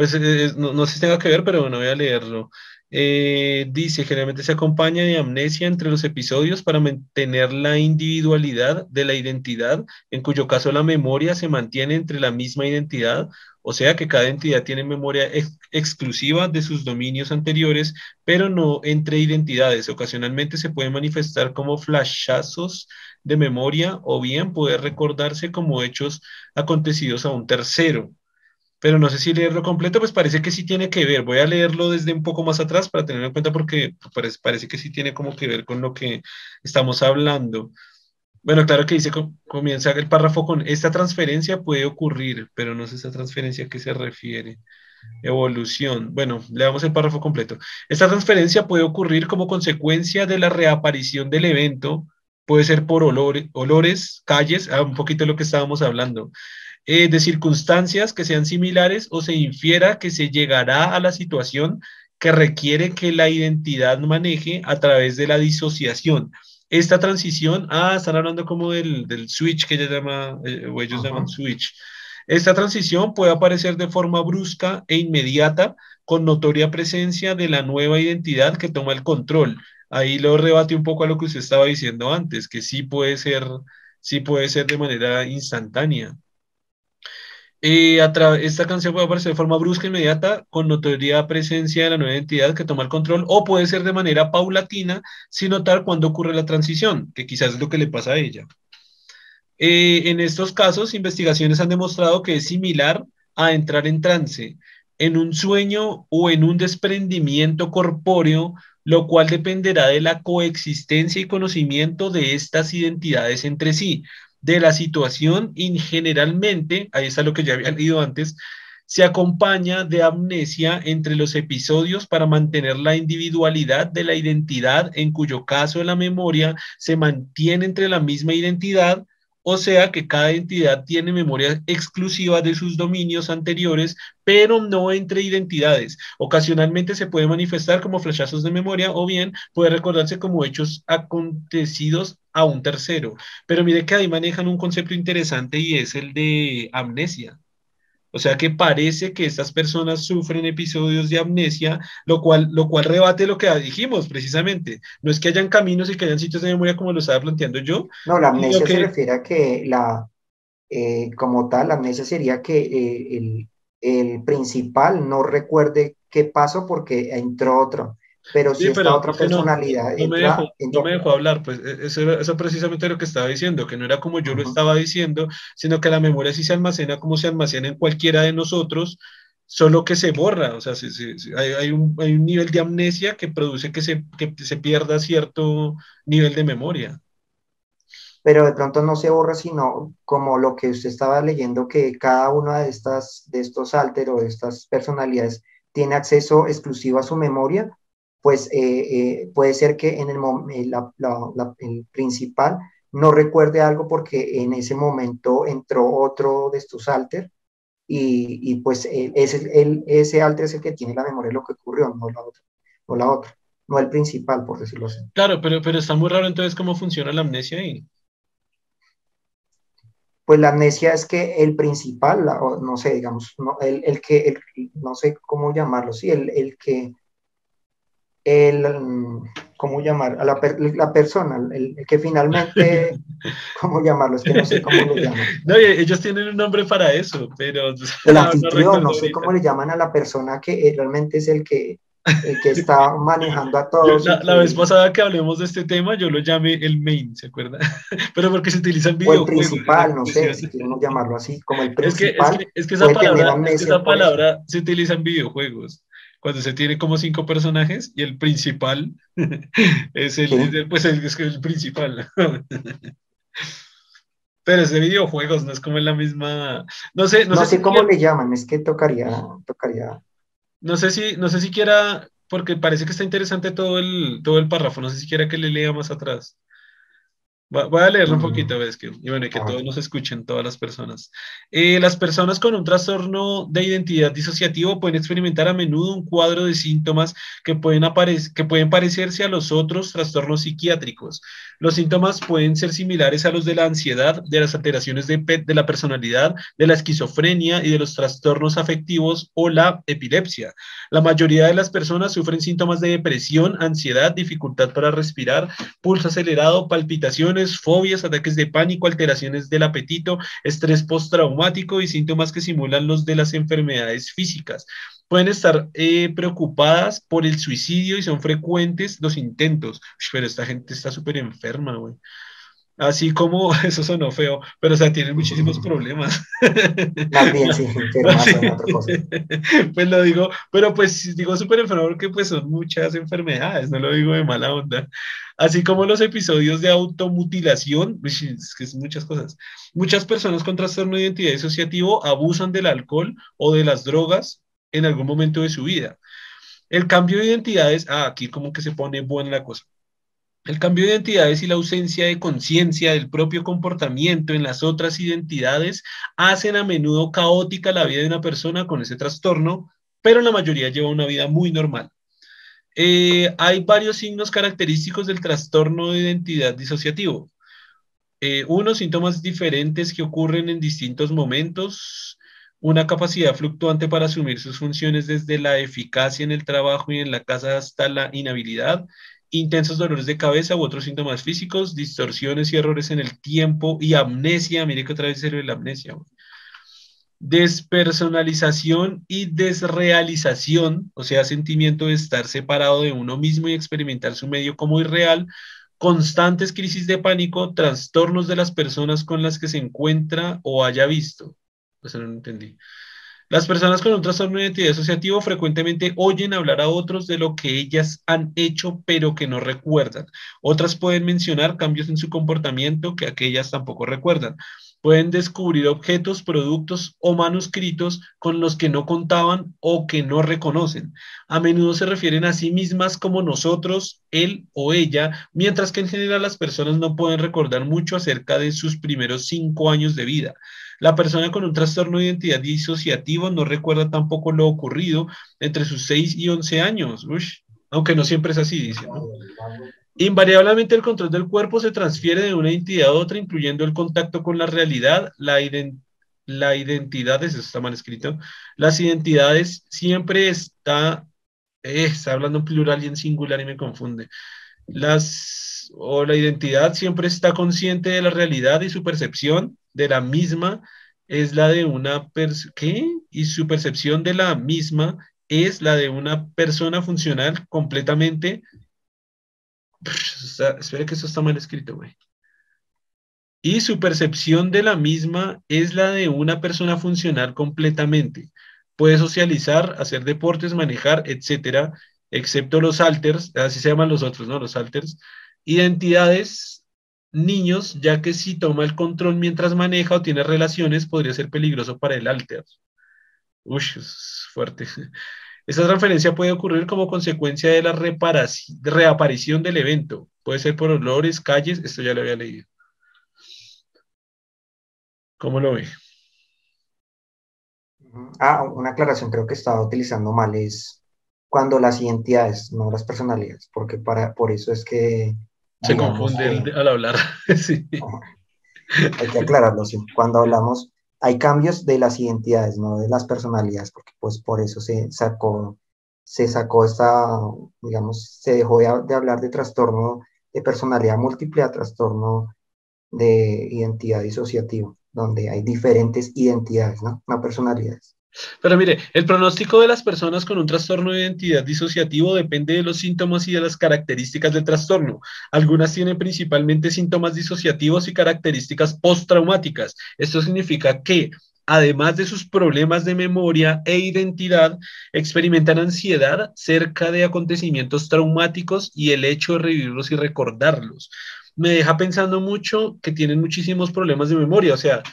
pues eh, no, sé si tenga que ver, pero bueno, voy a leerlo. Eh, dice, generalmente se acompaña de amnesia entre los episodios para mantener la individualidad de la identidad, en cuyo caso la memoria se mantiene entre la misma identidad, o sea que cada entidad tiene memoria exclusiva de sus dominios anteriores, pero no entre identidades. Ocasionalmente se puede manifestar como flashazos de memoria o bien puede recordarse como hechos acontecidos a un tercero pero no sé si leerlo completo, pues parece que sí tiene que ver. Voy a leerlo desde un poco más atrás para tenerlo en cuenta porque parece, parece que sí tiene como que ver con lo que estamos hablando. Bueno, claro que dice, comienza el párrafo con, esta transferencia puede ocurrir, pero no sé esa transferencia a qué se refiere. Evolución. Bueno, leamos el párrafo completo. Esta transferencia puede ocurrir como consecuencia de la reaparición del evento, puede ser por olores, olores calles, ah, un poquito de lo que estábamos hablando, eh, de circunstancias que sean similares o se infiera que se llegará a la situación que requiere que la identidad maneje a través de la disociación. Esta transición, ah, están hablando como del, del switch que ella llama, eh, o ellos llaman switch. Esta transición puede aparecer de forma brusca e inmediata con notoria presencia de la nueva identidad que toma el control. Ahí lo rebate un poco a lo que usted estaba diciendo antes, que sí puede ser, sí puede ser de manera instantánea. Eh, esta canción puede aparecer de forma brusca e inmediata con notoria presencia de la nueva identidad que toma el control o puede ser de manera paulatina sin notar cuándo ocurre la transición, que quizás es lo que le pasa a ella. Eh, en estos casos, investigaciones han demostrado que es similar a entrar en trance, en un sueño o en un desprendimiento corpóreo, lo cual dependerá de la coexistencia y conocimiento de estas identidades entre sí, de la situación y generalmente, ahí está lo que ya había leído antes, se acompaña de amnesia entre los episodios para mantener la individualidad de la identidad, en cuyo caso la memoria se mantiene entre la misma identidad, o sea que cada entidad tiene memoria exclusiva de sus dominios anteriores, pero no entre identidades. Ocasionalmente se puede manifestar como flashazos de memoria o bien puede recordarse como hechos acontecidos a un tercero. Pero mire que ahí manejan un concepto interesante y es el de amnesia. O sea que parece que estas personas sufren episodios de amnesia, lo cual, lo cual rebate lo que dijimos precisamente. No es que hayan caminos y que hayan sitios de memoria como lo estaba planteando yo. No, la amnesia se refiere a que la, eh, como tal, la amnesia sería que eh, el, el, principal no recuerde qué pasó porque entró otro. Pero si esta otra personalidad. No, me dejó, no, me dejó, hablar, pues e, eso, eso precisamente lo que estaba diciendo, que no era como yo lo estaba diciendo, sino que la memoria sí se almacena como se almacena en cualquiera de nosotros, solo que se borra, o sea, hay, hay, un, hay, un, nivel de amnesia que produce que se, que se pierda cierto nivel de memoria. Pero de pronto no se borra, sino como lo que usted estaba leyendo, que cada una de, estas, de estos alter o de estas personalidades tiene acceso exclusivo a su memoria, pues eh, eh, puede ser que en el, eh, el principal no recuerde algo porque en ese momento entró otro de estos alter y, y pues ese, el, ese alter es el que tiene la memoria de lo que ocurrió, no la otra, no la otra, no el principal, por decirlo así. Claro, pero, pero está muy raro entonces cómo funciona la amnesia ahí. Pues la amnesia es que el principal, no sé, digamos, no, el, el que, el, no sé cómo llamarlo, sí, el, el que el, ¿cómo llamar? A la, la persona, el, que finalmente, *laughs* ¿cómo llamarlo? Es que no sé cómo lo llaman. No, ellos tienen un nombre para eso, pero... *laughs* El anfitrión, no, sé cómo le llaman a la persona que eh, realmente es el que, el que está *laughs* manejando a todos. La, vez pasada que hablemos de este tema, yo lo llamé el main, ¿se acuerda? Pero porque se utiliza en videojuegos. O el principal, no sé, si queremos llamarlo así, como el principal. Es que, es que, esa, palabra, esa palabra se utiliza en videojuegos cuando se tiene como cinco personajes y el principal *laughs* es el, pues el, es el principal. *laughs* Pero es de videojuegos, no es como en la misma. No sé, no, sé, cómo le llaman, es que tocaría, tocaría. No sé si, no sé si quiera, porque parece que está interesante todo el, todo el párrafo, no sé si quiera que le lea más atrás. Voy a leerlo un mm. poquito, ves que, y bueno, que todos nos escuchen, todas las personas. Eh, las personas con un trastorno de identidad disociativo pueden experimentar a menudo un cuadro de síntomas que pueden, que pueden parecerse a los otros trastornos psiquiátricos. Los síntomas pueden ser similares a los de la ansiedad, de las alteraciones de, de la personalidad, de la esquizofrenia y de los trastornos afectivos o la epilepsia. La mayoría de las personas sufren síntomas de depresión, ansiedad, dificultad para respirar, pulso acelerado, palpitaciones, fobias, ataques de pánico, alteraciones del apetito, estrés postraumático y síntomas que simulan los de las enfermedades físicas. Pueden estar eh, preocupadas por el suicidio y son frecuentes los intentos. pero esta gente está súper enferma, güey. Así como, *laughs* eso sonó feo, pero o sea, tienen muchísimos problemas. También, sí, *laughs* *laughs* Pues lo digo, pero pues digo súper enfermo porque pues son muchas enfermedades, no lo digo de mala onda. Así como los episodios de automutilación, es que es muchas cosas. Muchas personas con trastorno de identidad disociativo abusan del alcohol o de las drogas en algún momento de su vida. El cambio de identidades, ah, aquí como que se pone buena la cosa. El cambio de identidades y la ausencia de conciencia del propio comportamiento en las otras identidades hacen a menudo caótica la vida de una persona con ese trastorno, pero la mayoría lleva una vida muy normal. Eh, hay varios signos característicos del trastorno de identidad disociativo. Eh, unos síntomas diferentes que ocurren en distintos momentos, una capacidad fluctuante para asumir sus funciones desde la eficacia en el trabajo y en la casa hasta la inhabilidad, intensos dolores de cabeza u otros síntomas físicos, distorsiones y errores en el tiempo y amnesia, mire que otra vez se la amnesia, despersonalización y desrealización, o sea, sentimiento de estar separado de uno mismo y experimentar su medio como irreal, constantes crisis de pánico, trastornos de las personas con las que se encuentra o haya visto. Pues no entendí. Las personas con un trastorno de identidad asociativo frecuentemente oyen hablar a otros de lo que ellas han hecho pero que no recuerdan. Otras pueden mencionar cambios en su comportamiento que aquellas tampoco recuerdan pueden descubrir objetos, productos o manuscritos con los que no contaban o que no reconocen. A menudo se refieren a sí mismas como nosotros, él o ella, mientras que en general las personas no pueden recordar mucho acerca de sus primeros cinco años de vida. La persona con un trastorno de identidad disociativo no recuerda tampoco lo ocurrido entre sus 6 y 11 años, aunque no siempre es así, dice. Invariablemente el control del cuerpo se transfiere de una entidad a otra, incluyendo el contacto con la realidad, la, identidad, eso está mal escrito, las identidades siempre está, eh, está hablando en plural y en singular y me confunde. Las, o la identidad siempre está consciente de la realidad y su percepción de la misma es la de una persona, ¿qué? Y su percepción de la misma es la de una persona funcional completamente espera que eso está mal escrito, güey. Y su percepción de la misma es la de una persona funcional completamente. Puede socializar, hacer deportes, manejar, etcétera, excepto los alters, así se llaman los otros, ¿no? Los alters. Identidades, niños, ya que si toma el control mientras maneja o tiene relaciones, podría ser peligroso para el alter. Uy, es fuerte. *laughs* Esta transferencia puede ocurrir como consecuencia de la reaparición del evento. Puede ser por olores, calles, esto ya lo había leído. ¿Cómo lo ve? Ah, una aclaración creo que estaba utilizando mal es cuando las identidades, no las personalidades, porque para, por eso es que... Se confunde al hablar. *laughs* sí. Hay que aclararlo, sí. Cuando hablamos hay cambios de las identidades, no de las personalidades, porque pues por eso se sacó, se sacó esta, digamos, se dejó de, hablar de trastorno de personalidad múltiple a trastorno de identidad disociativo, donde hay diferentes identidades, ¿no? No personalidades. Pero mire, el pronóstico de las personas con un trastorno de identidad disociativo depende de los síntomas y de las características del trastorno. Algunas tienen principalmente síntomas disociativos y características postraumáticas. Esto significa que además de sus problemas de memoria e identidad, experimentan ansiedad cerca de acontecimientos traumáticos y el hecho de revivirlos y recordarlos. Me deja pensando mucho que tienen muchísimos problemas de memoria, o sea,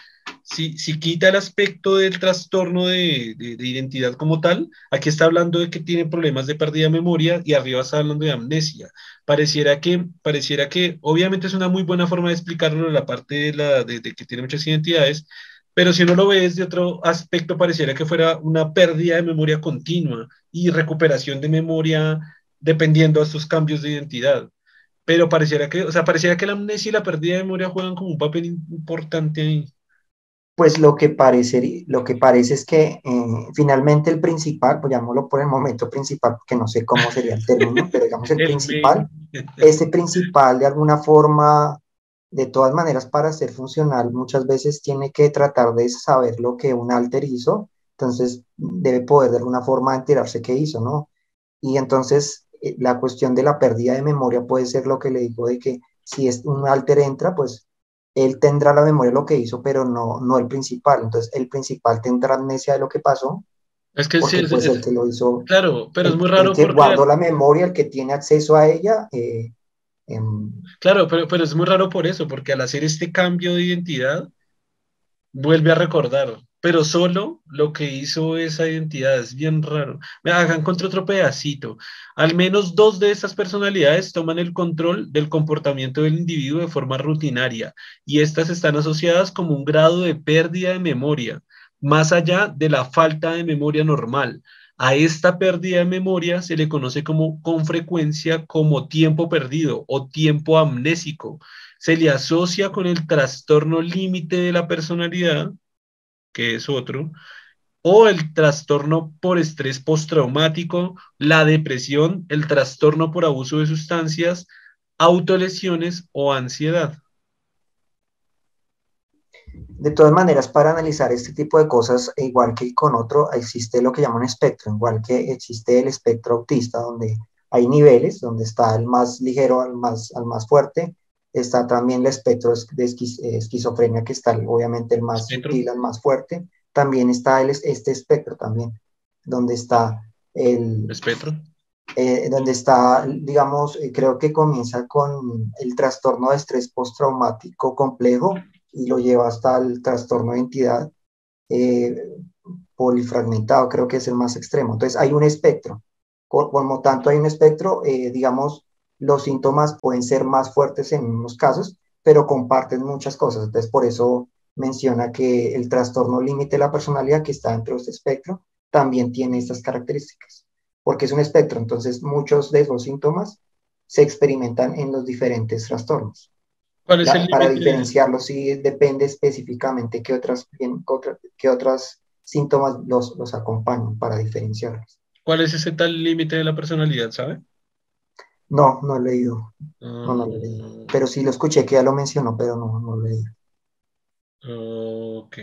si, quita el aspecto del trastorno de, identidad como tal, aquí está hablando de que tiene problemas de pérdida de memoria y arriba está hablando de amnesia. Pareciera que, pareciera que, obviamente es una muy buena forma de explicarlo la parte de, que tiene muchas identidades, pero si uno lo ve desde otro aspecto, pareciera que fuera una pérdida de memoria continua y recuperación de memoria dependiendo de estos cambios de identidad. Pero pareciera que, o sea, pareciera que la amnesia y la pérdida de memoria juegan como un papel importante ahí. Pues lo que parece, lo que parece es que eh, finalmente el principal, pues llamémoslo por el momento principal, porque no sé cómo sería el término, pero digamos el, *laughs* principal, ese principal de alguna forma, de todas maneras, para ser funcional, muchas veces tiene que tratar de saber lo que un alter hizo, entonces debe poder de alguna forma enterarse qué hizo, ¿no? Y entonces eh, la cuestión de la pérdida de memoria puede ser lo que le digo de que si es un alter entra, pues él tendrá la memoria de lo que hizo, pero no, no el principal. Entonces, el principal tendrá amnesia de lo que pasó. Es que sí, pues, el que lo hizo. Claro, pero es muy raro. El que guardó la memoria, el que tiene acceso a ella. Eh, em, claro, pero, pero es muy raro por eso, porque al hacer este cambio de identidad, vuelve a recordar pero solo lo que hizo esa identidad es bien raro. Me hagan contra otro pedacito. Al menos dos de estas personalidades toman el control del comportamiento del individuo de forma rutinaria y estas están asociadas como un grado de pérdida de memoria, más allá de la falta de memoria normal. A esta pérdida de memoria se le conoce como con frecuencia como tiempo perdido o tiempo amnésico. Se le asocia con el trastorno límite de la personalidad que es otro, o el trastorno por estrés postraumático, la depresión, el trastorno por abuso de sustancias, autolesiones o ansiedad. De todas maneras, para analizar este tipo de cosas, igual que con otro, existe lo que llaman espectro, igual que existe el espectro autista, donde hay niveles, donde está el más ligero al más, al más fuerte, está también el espectro de esquizofrenia, que está obviamente el más sutil al más fuerte, también está el, este espectro también, donde está el... Espectro. Eh, donde está, digamos, eh, creo que comienza con el trastorno de estrés postraumático complejo, y lo lleva hasta el trastorno de identidad eh, polifragmentado, creo que es el más extremo. Entonces hay un espectro. Como tanto hay un espectro, eh, digamos, los síntomas pueden ser más fuertes en unos casos, pero comparten muchas cosas. Entonces por eso menciona que el trastorno límite de la personalidad que está dentro de este espectro también tiene estas características, porque es un espectro, entonces muchos de esos síntomas se experimentan en los diferentes trastornos para diferenciarlo, sí depende específicamente qué otras, qué otras síntomas los, los acompañan para diferenciarlos. ¿Cuál es ese tal límite de la personalidad, sabe? No, no he leído. No, no he leído. Ah. Pero sí lo escuché que ya lo mencionó, pero no, no lo he leído. Ok.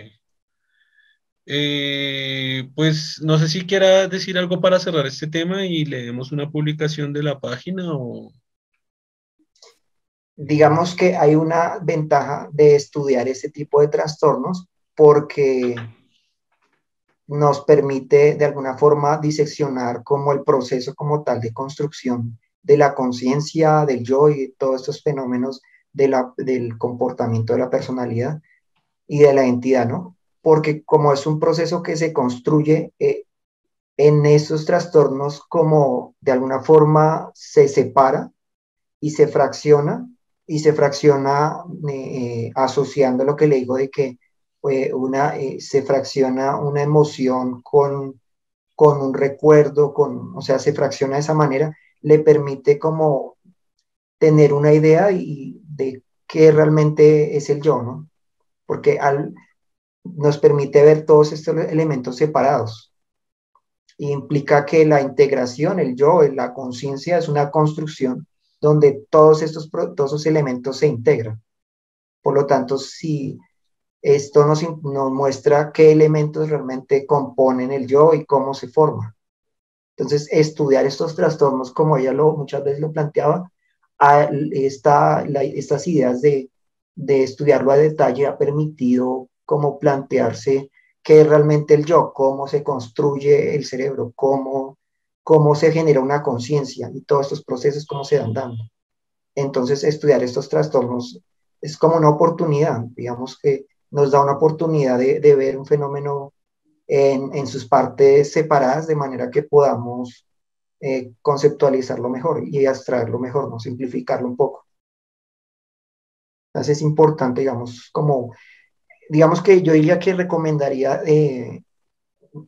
Eh, pues no sé si quiera decir algo para cerrar este tema y leemos una publicación de la página o digamos que hay una ventaja de estudiar ese tipo de trastornos porque nos permite de alguna forma diseccionar como el proceso como tal de construcción de la conciencia, del yo y todos estos fenómenos de la, del comportamiento de la personalidad y de la entidad, ¿no? Porque como es un proceso que se construye eh, en esos trastornos como de alguna forma se separa y se fracciona, y se fracciona eh, asociando lo que le digo de que eh, una, se fracciona una emoción con, con un recuerdo, con, o sea, se fracciona de esa manera, le permite como tener una idea y, de qué realmente es el yo, ¿no? Porque nos permite ver todos estos elementos separados. implica que la integración, el yo, la conciencia es una construcción donde todos estos todos elementos se integran. Por lo tanto, si esto nos, nos muestra qué elementos realmente componen el yo y cómo se forma. Entonces, estudiar estos trastornos, como ella lo, muchas veces lo planteaba, a esta, estas ideas de, de estudiarlo a detalle ha permitido como plantearse qué es realmente el yo, cómo se construye el cerebro, cómo cómo se genera una conciencia y todos estos procesos, cómo se dan dando. Entonces, estudiar estos trastornos es como una oportunidad, digamos que nos da una oportunidad de, ver un fenómeno en, sus partes separadas de manera que podamos eh, conceptualizarlo mejor y abstraerlo mejor, ¿no? simplificarlo un poco. Entonces es importante, digamos, como, digamos que yo diría que recomendaría eh,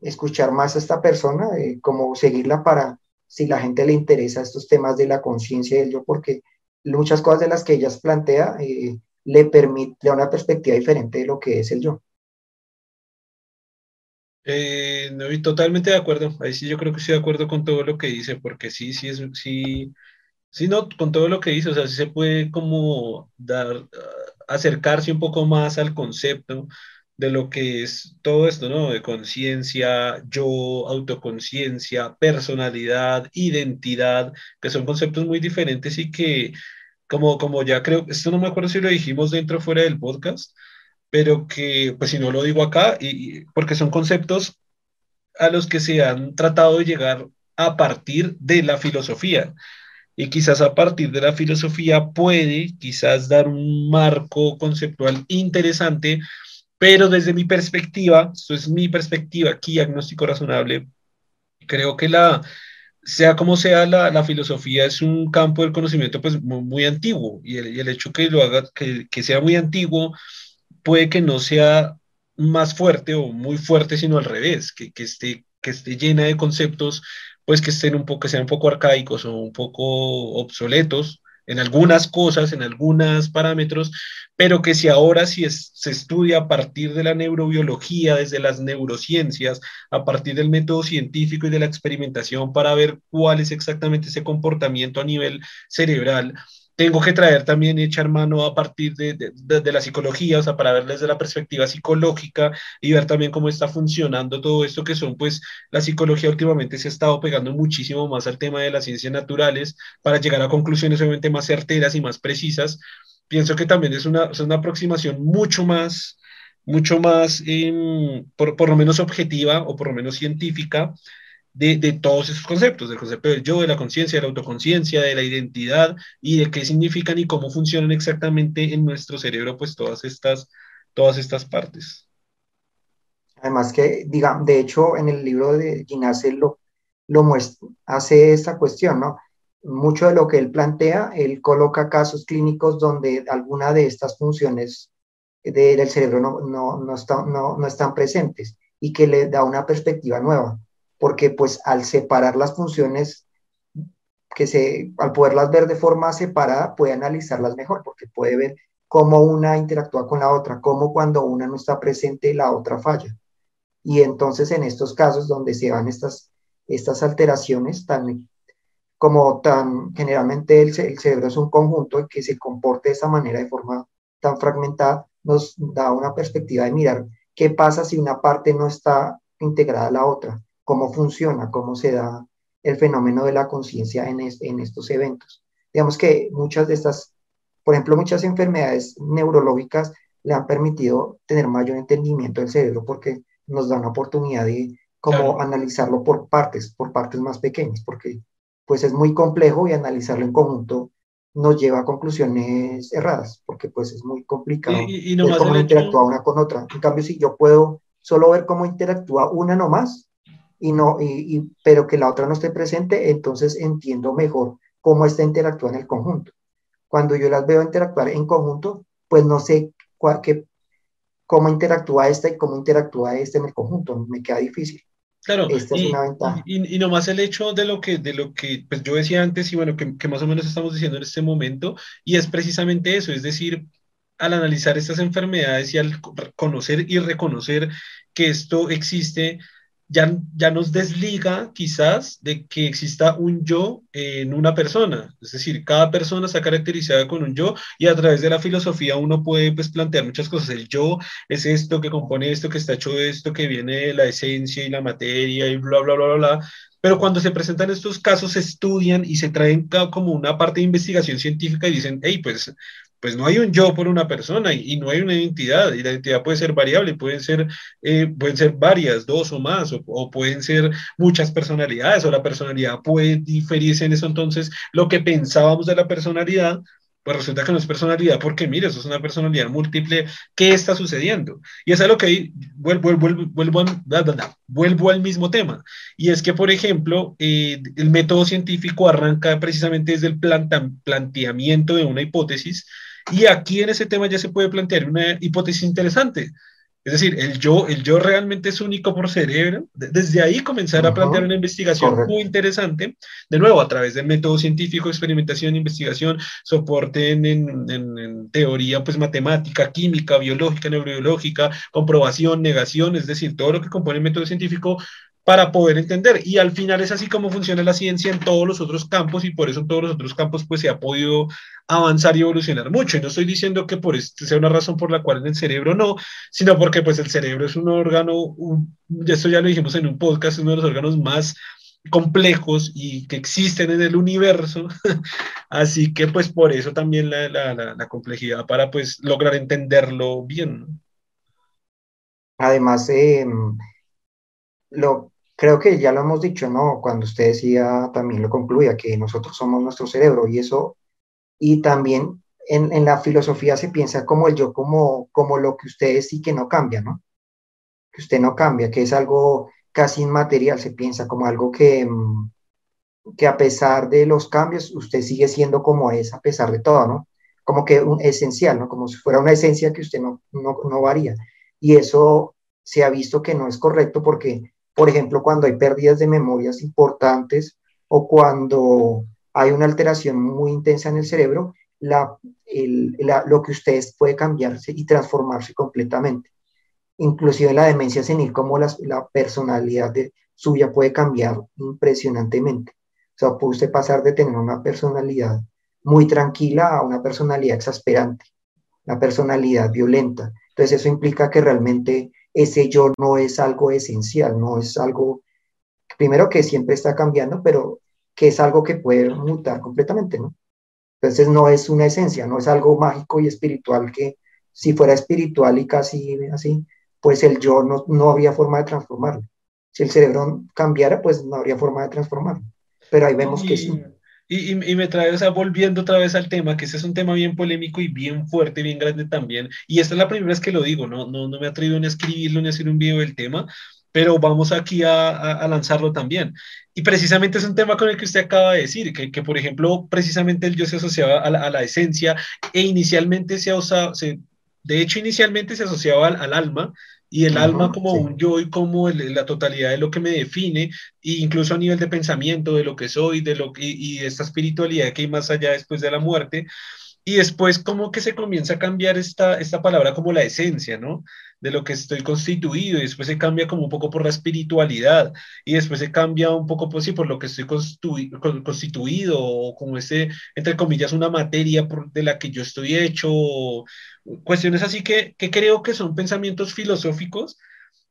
escuchar más a esta persona, eh, como seguirla para si la gente le interesa estos temas de la conciencia del yo, porque muchas cosas de las que ella plantea le permite una perspectiva diferente de lo que es el yo. Eh, no, totalmente de acuerdo. Ahí sí yo creo que estoy de acuerdo con todo lo que dice, porque sí, sí, es, sí, sí, no, con todo lo que dice, o sea, sí se puede como dar, acercarse un poco más al concepto, de lo que es todo esto, ¿no? De conciencia, yo, autoconciencia, personalidad, identidad, que son conceptos muy diferentes y que, como, como ya creo, esto no me acuerdo si lo dijimos dentro o fuera del podcast, pero que, pues si no lo digo acá, y, porque son conceptos a los que se han tratado de llegar a partir de la filosofía. Y quizás a partir de la filosofía puede quizás dar un marco conceptual interesante pero desde mi perspectiva, esto es mi perspectiva aquí, agnóstico razonable, creo que la, sea como sea, la, la filosofía es un campo del conocimiento pues muy, antiguo y el, y el, hecho que lo haga, que, que, sea muy antiguo, puede que no sea más fuerte o muy fuerte, sino al revés, que, que, esté, que esté llena de conceptos, pues que estén un poco, sean un poco arcaicos o un poco obsoletos, en algunas cosas, en algunos parámetros, pero que si ahora si se estudia a partir de la neurobiología, desde las neurociencias, a partir del método científico y de la experimentación para ver cuál es exactamente ese comportamiento a nivel cerebral, tengo que traer también, echar mano a partir de, de, la psicología, o sea, para ver desde la perspectiva psicológica y ver también cómo está funcionando todo esto que son, pues, la psicología últimamente se ha estado pegando muchísimo más al tema de las ciencias naturales para llegar a conclusiones obviamente más certeras y más precisas. Pienso que también es una, es una aproximación mucho más, mucho más, em, por, por lo menos objetiva o por lo menos científica de, todos esos conceptos, del concepto del yo, de la conciencia, de la autoconciencia, de la identidad y de qué significan y cómo funcionan exactamente en nuestro cerebro, pues todas estas, todas estas partes. Además que, diga, de hecho, en el libro de Ginás lo, lo muestra, hace esta cuestión, ¿no? Mucho de lo que él plantea, él coloca casos clínicos donde alguna de estas funciones del cerebro no, no, no, no, no están presentes y que le da una perspectiva nueva porque pues al separar las funciones, que se, al poderlas ver de forma separada, puede analizarlas mejor, porque puede ver cómo una interactúa con la otra, cómo cuando una no está presente, la otra falla. Y entonces en estos casos donde se dan estas, estas alteraciones tan como tan generalmente el, el cerebro es un conjunto que se comporte de esa manera de forma tan fragmentada, nos da una perspectiva de mirar qué pasa si una parte no está integrada a la otra cómo funciona, cómo se da el fenómeno de la conciencia en, en estos eventos. Digamos que muchas de estas, por ejemplo, muchas enfermedades neurológicas le han permitido tener mayor entendimiento del cerebro porque nos da una oportunidad de cómo analizarlo por partes, por partes más pequeñas, porque pues es muy complejo y analizarlo en conjunto nos lleva a conclusiones erradas, porque pues es muy complicado y, y, cómo interactúa una con otra. En cambio, si yo puedo solo ver cómo interactúa una nomás, y no, y, pero que la otra no esté presente, entonces entiendo mejor cómo está interactuando en el conjunto. Cuando yo las veo interactuar en conjunto, pues no sé cuál, qué, cómo interactúa esta y cómo interactúa este en el conjunto, me queda difícil. Claro, Esta y, es una ventaja. Y, y, nomás el hecho de lo que, de lo que pues yo decía antes y bueno, que, que más o menos estamos diciendo en este momento, y es precisamente eso, es decir, al analizar estas enfermedades y al conocer y reconocer que esto existe, ya, ya nos desliga quizás de que exista un yo en una persona. Es decir, cada persona está caracterizada con un yo y a través de la filosofía uno puede pues, plantear muchas cosas. El yo es esto que compone esto, que está hecho esto, que viene de la esencia y la materia y bla, bla, bla, bla, bla. Pero cuando se presentan estos casos, se estudian y se traen como una parte de investigación científica y dicen, hey, pues pues no hay un yo por una persona y, no hay una identidad, y la identidad puede ser variable, pueden ser, eh, pueden ser varias, dos o más, o, pueden ser muchas personalidades, o la personalidad puede diferirse en eso. Entonces, lo que pensábamos de la personalidad, pues resulta que no es personalidad, porque mire, eso es una personalidad múltiple, ¿qué está sucediendo? Y es lo que vuelvo, vuelvo, vuelvo, vuelvo al mismo tema, y es que, por ejemplo, eh, el método científico arranca precisamente desde el planteamiento de una hipótesis, y aquí en ese tema ya se puede plantear una hipótesis interesante. Es decir, el yo, el yo realmente es único por cerebro. Desde ahí comenzar a plantear una investigación muy interesante, de nuevo, a través del método científico, experimentación, investigación, soporte en, en, en, teoría pues, matemática, química, biológica, neurobiológica, comprobación, negación, es decir, todo lo que compone el método científico para poder entender. Y al final es así como funciona la ciencia en todos los otros campos y por eso en todos los otros campos pues se ha podido avanzar y evolucionar mucho. Y no estoy diciendo que por esto sea una razón por la cual en el cerebro no, sino porque pues el cerebro es un órgano, un, esto ya lo dijimos en un podcast, es uno de los órganos más complejos y que existen en el universo. *laughs* Así que pues por eso también la, complejidad para pues lograr entenderlo bien. Además, eh, lo, creo que ya lo hemos dicho, ¿no? Cuando usted decía, también lo concluía, que nosotros somos nuestro cerebro y eso, y también en, en la filosofía se piensa como el yo, como, como lo que usted es y que no cambia, ¿no? Que usted no cambia, que es algo casi inmaterial, se piensa como algo que, mm, que a pesar de los cambios, usted sigue siendo como es, a pesar de todo, ¿no? Como que un esencial, ¿no? Como si fuera una esencia que usted no, no, no varía. Y eso se ha visto que no es correcto porque por ejemplo, cuando hay pérdidas de memorias importantes o cuando hay una alteración muy intensa en el cerebro, la, lo que ustedes puede cambiarse y transformarse completamente. Inclusive la demencia senil, como la, personalidad de, suya puede cambiar impresionantemente. O sea, puede usted pasar de tener una personalidad muy tranquila a una personalidad exasperante, una personalidad violenta. Entonces eso implica que realmente ese yo no es algo esencial, no es algo, primero que siempre está cambiando, pero que es algo que puede mutar completamente, ¿no? Entonces no es una esencia, no es algo mágico y espiritual que si fuera espiritual y casi así, pues el yo no, no había forma de transformarlo. Si el cerebro cambiara, pues no habría forma de transformarlo. Pero ahí vemos que sí. Y, y, me trae, o sea, volviendo otra vez al tema, que ese es un tema bien polémico y bien fuerte, bien grande también. Y esta es la primera vez que lo digo, no, no, no me he atrevido ni a escribirlo ni a hacer un video del tema, pero vamos aquí a, a, lanzarlo también. Y precisamente es un tema con el que usted acaba de decir, que, que por ejemplo, precisamente el yo se asociaba a la, a la esencia e inicialmente se usado, se, de hecho, inicialmente se asociaba al alma, y el alma como un yo y como la totalidad de lo que me define, e incluso a nivel de pensamiento, de lo que soy, de lo y, y esta espiritualidad que hay más allá después de la muerte. Y después como que se comienza a cambiar esta, esta palabra como la esencia, ¿no? De lo que estoy constituido, y después se cambia como un poco por la espiritualidad, y después se cambia un poco pues, sí, por lo que estoy constituido, o como ese, entre comillas, una materia de la que yo estoy hecho, cuestiones así que, que creo que son pensamientos filosóficos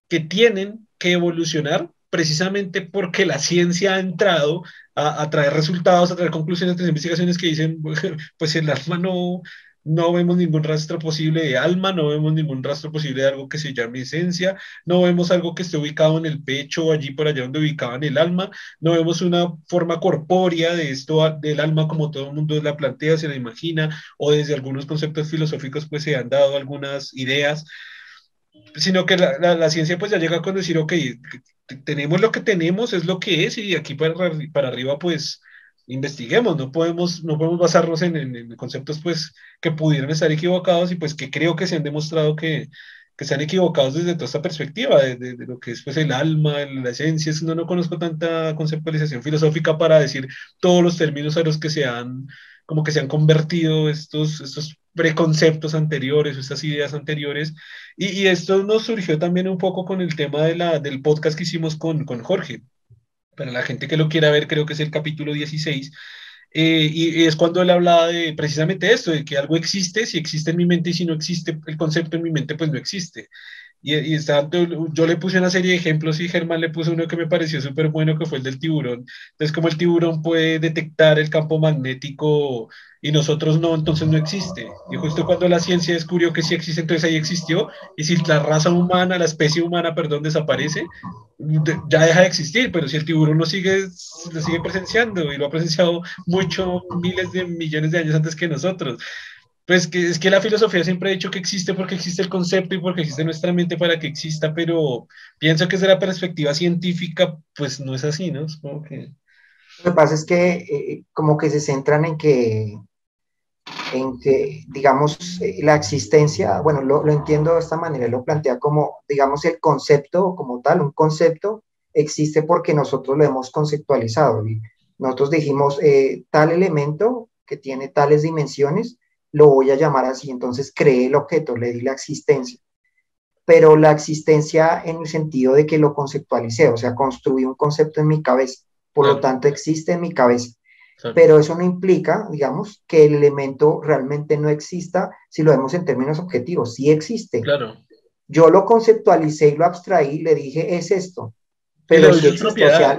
que tienen que evolucionar precisamente porque la ciencia ha entrado a, a, traer resultados, a traer conclusiones de investigaciones que dicen, *laughs* pues el alma no, no vemos ningún rastro posible de alma, no vemos ningún rastro posible de algo que se llame esencia, no vemos algo que esté ubicado en el pecho o allí por allá donde ubicaban el alma, no vemos una forma corpórea de esto del alma como todo el mundo la plantea, se la imagina, o desde algunos conceptos filosóficos pues se han dado algunas ideas, sino que la, la, la ciencia pues ya llega con decir, ok, tenemos lo que tenemos, es lo que es, y aquí para, para arriba pues investiguemos, no podemos, no podemos basarnos en, en, conceptos pues que pudieran estar equivocados y pues que creo que se han demostrado que, que se han equivocado desde toda esta perspectiva, de, de, de, lo que es pues el alma, la esencia, no, no conozco tanta conceptualización filosófica para decir todos los términos a los que se han, como que se han convertido estos, estos preconceptos anteriores, estas ideas anteriores, y, esto nos surgió también un poco con el tema de la, del podcast que hicimos con, con Jorge, para la gente que lo quiera ver, creo que es el capítulo 16. Eh, y, y, es cuando él hablaba de precisamente esto, de que algo existe, si existe en mi mente y si no existe el concepto en mi mente, pues no existe. Y, y está, yo le puse una serie de ejemplos y Germán le puso uno que me pareció súper bueno, que fue el del tiburón. Entonces, como el tiburón puede detectar el campo magnético y nosotros no, entonces no existe. Y justo cuando la ciencia descubrió que sí existe, entonces ahí existió. Y si la raza humana, la especie humana, perdón, desaparece, ya deja de existir. Pero si el tiburón lo sigue, lo sigue presenciando y lo ha presenciado mucho, miles de millones de años antes que nosotros. Pues que es que la filosofía siempre ha dicho que existe porque existe el concepto y porque existe nuestra mente para que exista, pero pienso que desde la perspectiva científica, pues no es así, ¿no? Supongo que... Lo que pasa es que eh, como que se centran en que, en que digamos, eh, la existencia, bueno, lo, lo, entiendo de esta manera, lo plantea como, digamos, el concepto como tal, un concepto existe porque nosotros lo hemos conceptualizado y nosotros dijimos eh, tal elemento que tiene tales dimensiones, lo voy a llamar así, entonces creé el objeto, le di la existencia. Pero la existencia en el sentido de que lo conceptualicé, o sea, construí un concepto en mi cabeza, por lo tanto existe en mi cabeza. Pero eso no implica, digamos, que el elemento realmente no exista si lo vemos en términos objetivos, sí existe. Claro. Yo lo conceptualicé y lo abstraí, le dije, es esto. Pero sí o sea,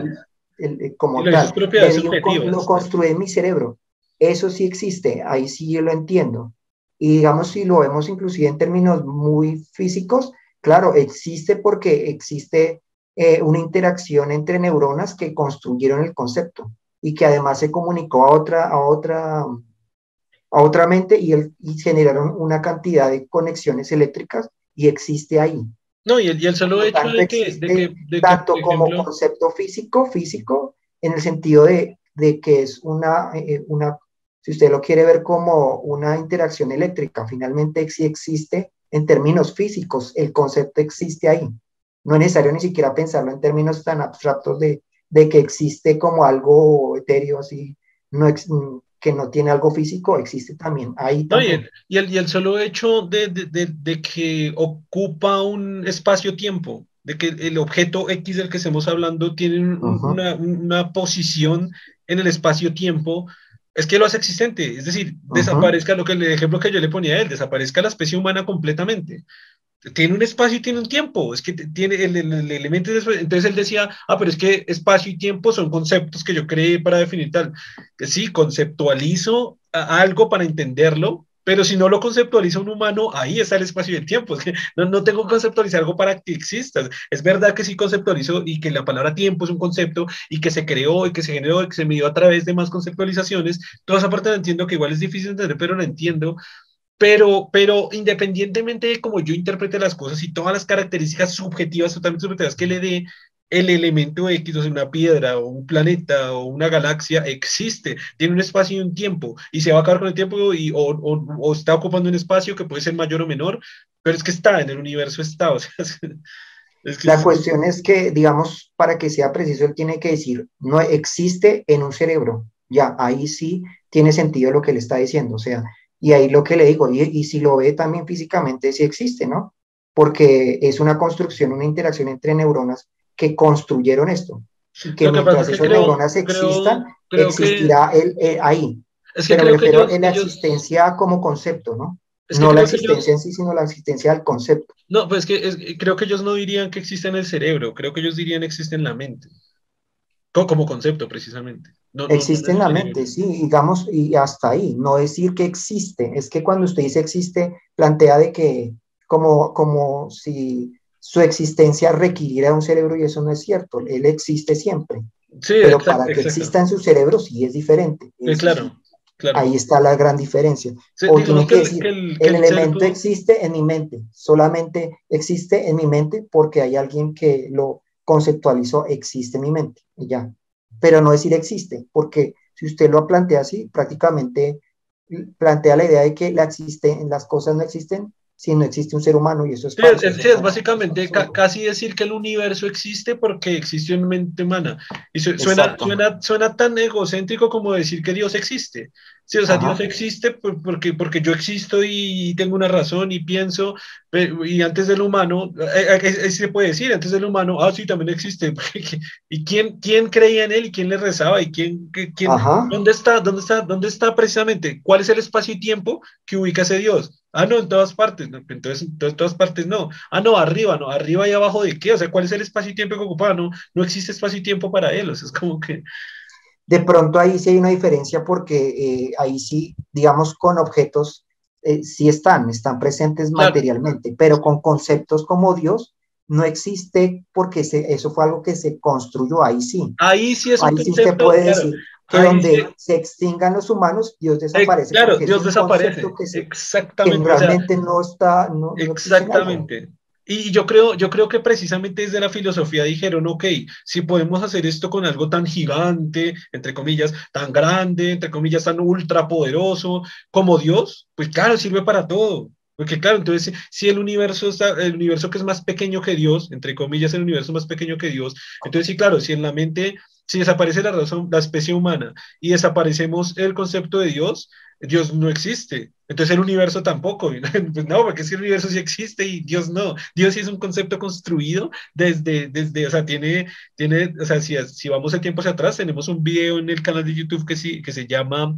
el, el, como tal, un, lo construí en mi cerebro eso sí existe, ahí sí yo lo entiendo. Y digamos, si lo vemos inclusive en términos muy físicos, claro, existe porque existe eh, una interacción entre neuronas que construyeron el concepto y que además se comunicó a otra, a otra, a otra mente y, el, y generaron una cantidad de conexiones eléctricas y existe ahí. No, y el, y el solo hecho tanto de que, de que, de tanto que, como ejemplo... concepto físico, físico, en el sentido de, de que es una, eh, una si usted lo quiere ver como una interacción eléctrica, finalmente sí existe en términos físicos, el concepto existe ahí. No es necesario ni siquiera pensarlo en términos tan abstractos de, de que existe como algo etéreo así. no que no tiene algo físico, existe también. Ahí también. y, el, y, el, solo hecho de, de, de, que ocupa un espacio-tiempo, de que el objeto X del que estemos hablando tiene una, una, posición en el espacio-tiempo, es que lo hace existente. Es decir, desaparezca lo que el ejemplo que yo le ponía a él, desaparezca la especie humana completamente tiene un espacio y tiene un tiempo, es que tiene el, el, elemento, entonces él decía, ah, pero es que espacio y tiempo son conceptos que yo creé para definir tal, que sí, conceptualizo algo para entenderlo, pero si no lo conceptualiza un humano, ahí está el espacio y el tiempo, es que no, no tengo que conceptualizar algo para que exista, es verdad que sí conceptualizo y que la palabra tiempo es un concepto y que se creó y que se generó y que se midió a través de más conceptualizaciones, toda esa parte la entiendo que igual es difícil de entender, pero la entiendo, pero, pero independientemente de cómo yo interprete las cosas y todas las características subjetivas, totalmente subjetivas que le dé el elemento X, o sea, una piedra o un planeta o una galaxia, existe, tiene un espacio y un tiempo, y se va a acabar con el tiempo y, o, o, está ocupando un espacio que puede ser mayor o menor, pero es que está, en el universo está. O sea, *laughs* es que La cuestión es que, digamos, para que sea preciso, él tiene que decir, no existe en un cerebro. Ya, ahí sí tiene sentido lo que le está diciendo. O sea, y ahí lo que le digo, y, si lo ve también físicamente, sí existe, ¿no? Porque es una construcción, una interacción entre neuronas que construyeron esto. Y que mientras esas neuronas existan, existirá él, ahí. Pero me refiero en la existencia como concepto, ¿no? no la existencia en sí, sino la existencia del concepto. No, pues que creo que ellos no dirían que existe en el cerebro, creo que ellos dirían existe en la mente. Como concepto, precisamente. Existe en la mente, sí, digamos, y hasta ahí. No decir que existe, es que cuando usted dice existe, plantea de que como, como si su existencia requiriera un cerebro y eso no es cierto. Él existe siempre. Sí, pero para que exista en su cerebro sí es diferente. claro, claro, Ahí está la gran diferencia. o tiene que, decir, el, elemento existe en mi mente, solamente existe en mi mente porque hay alguien que lo conceptualizó existe en mi mente, y ya. Pero no decir existe, porque si usted lo plantea así, prácticamente plantea la idea de que la existe, las cosas no existen si no existe un ser humano y eso es sí, es, básicamente casi decir que el universo existe porque existe una mente humana. Y suena, suena, suena, tan egocéntrico como decir que Dios existe. Sí, o sea, Dios existe porque, porque yo existo y tengo una razón y pienso, y antes del humano, eh, eh, se puede decir, antes del humano, ah, sí, también existe. *laughs* ¿Y quién, quién creía en él y quién le rezaba y quién, quién dónde está, dónde está, dónde está precisamente? ¿Cuál es el espacio y tiempo que ubica ese Dios? Ah, no, en todas partes. entonces, en todas partes no. Ah, no, arriba, no. Arriba y abajo de qué? O sea, ¿cuál es el espacio y tiempo que ocupa? No, no existe espacio y tiempo para él. O sea, es como que. De pronto ahí sí hay una diferencia porque eh, ahí sí, digamos, con objetos eh, sí están, están presentes materialmente, pero con conceptos como Dios no existe porque eso fue algo que se construyó, ahí sí. Ahí sí es un Ahí sí usted puede decir, que donde se extingan los humanos, Dios desaparece. claro, Dios desaparece. exactamente. realmente no está. exactamente. Y yo creo, yo creo que precisamente desde la filosofía dijeron, ok, si podemos hacer esto con algo tan gigante, entre comillas, tan grande, entre comillas, tan ultra poderoso como Dios, pues claro, sirve para todo. Porque claro, entonces si el universo está, el universo que es más pequeño que Dios, entre comillas, el universo más pequeño que Dios, entonces sí, claro, si en la mente si desaparece la razón, la especie humana y desaparecemos el concepto de Dios, Dios no existe. Entonces el universo tampoco. *laughs* Pues no, porque es que el universo sí existe y Dios no. Dios sí es un concepto construido desde, desde o sea, tiene, tiene, o sea, si, si vamos el tiempo hacia atrás, tenemos un video en el canal de YouTube que, sí, que se llama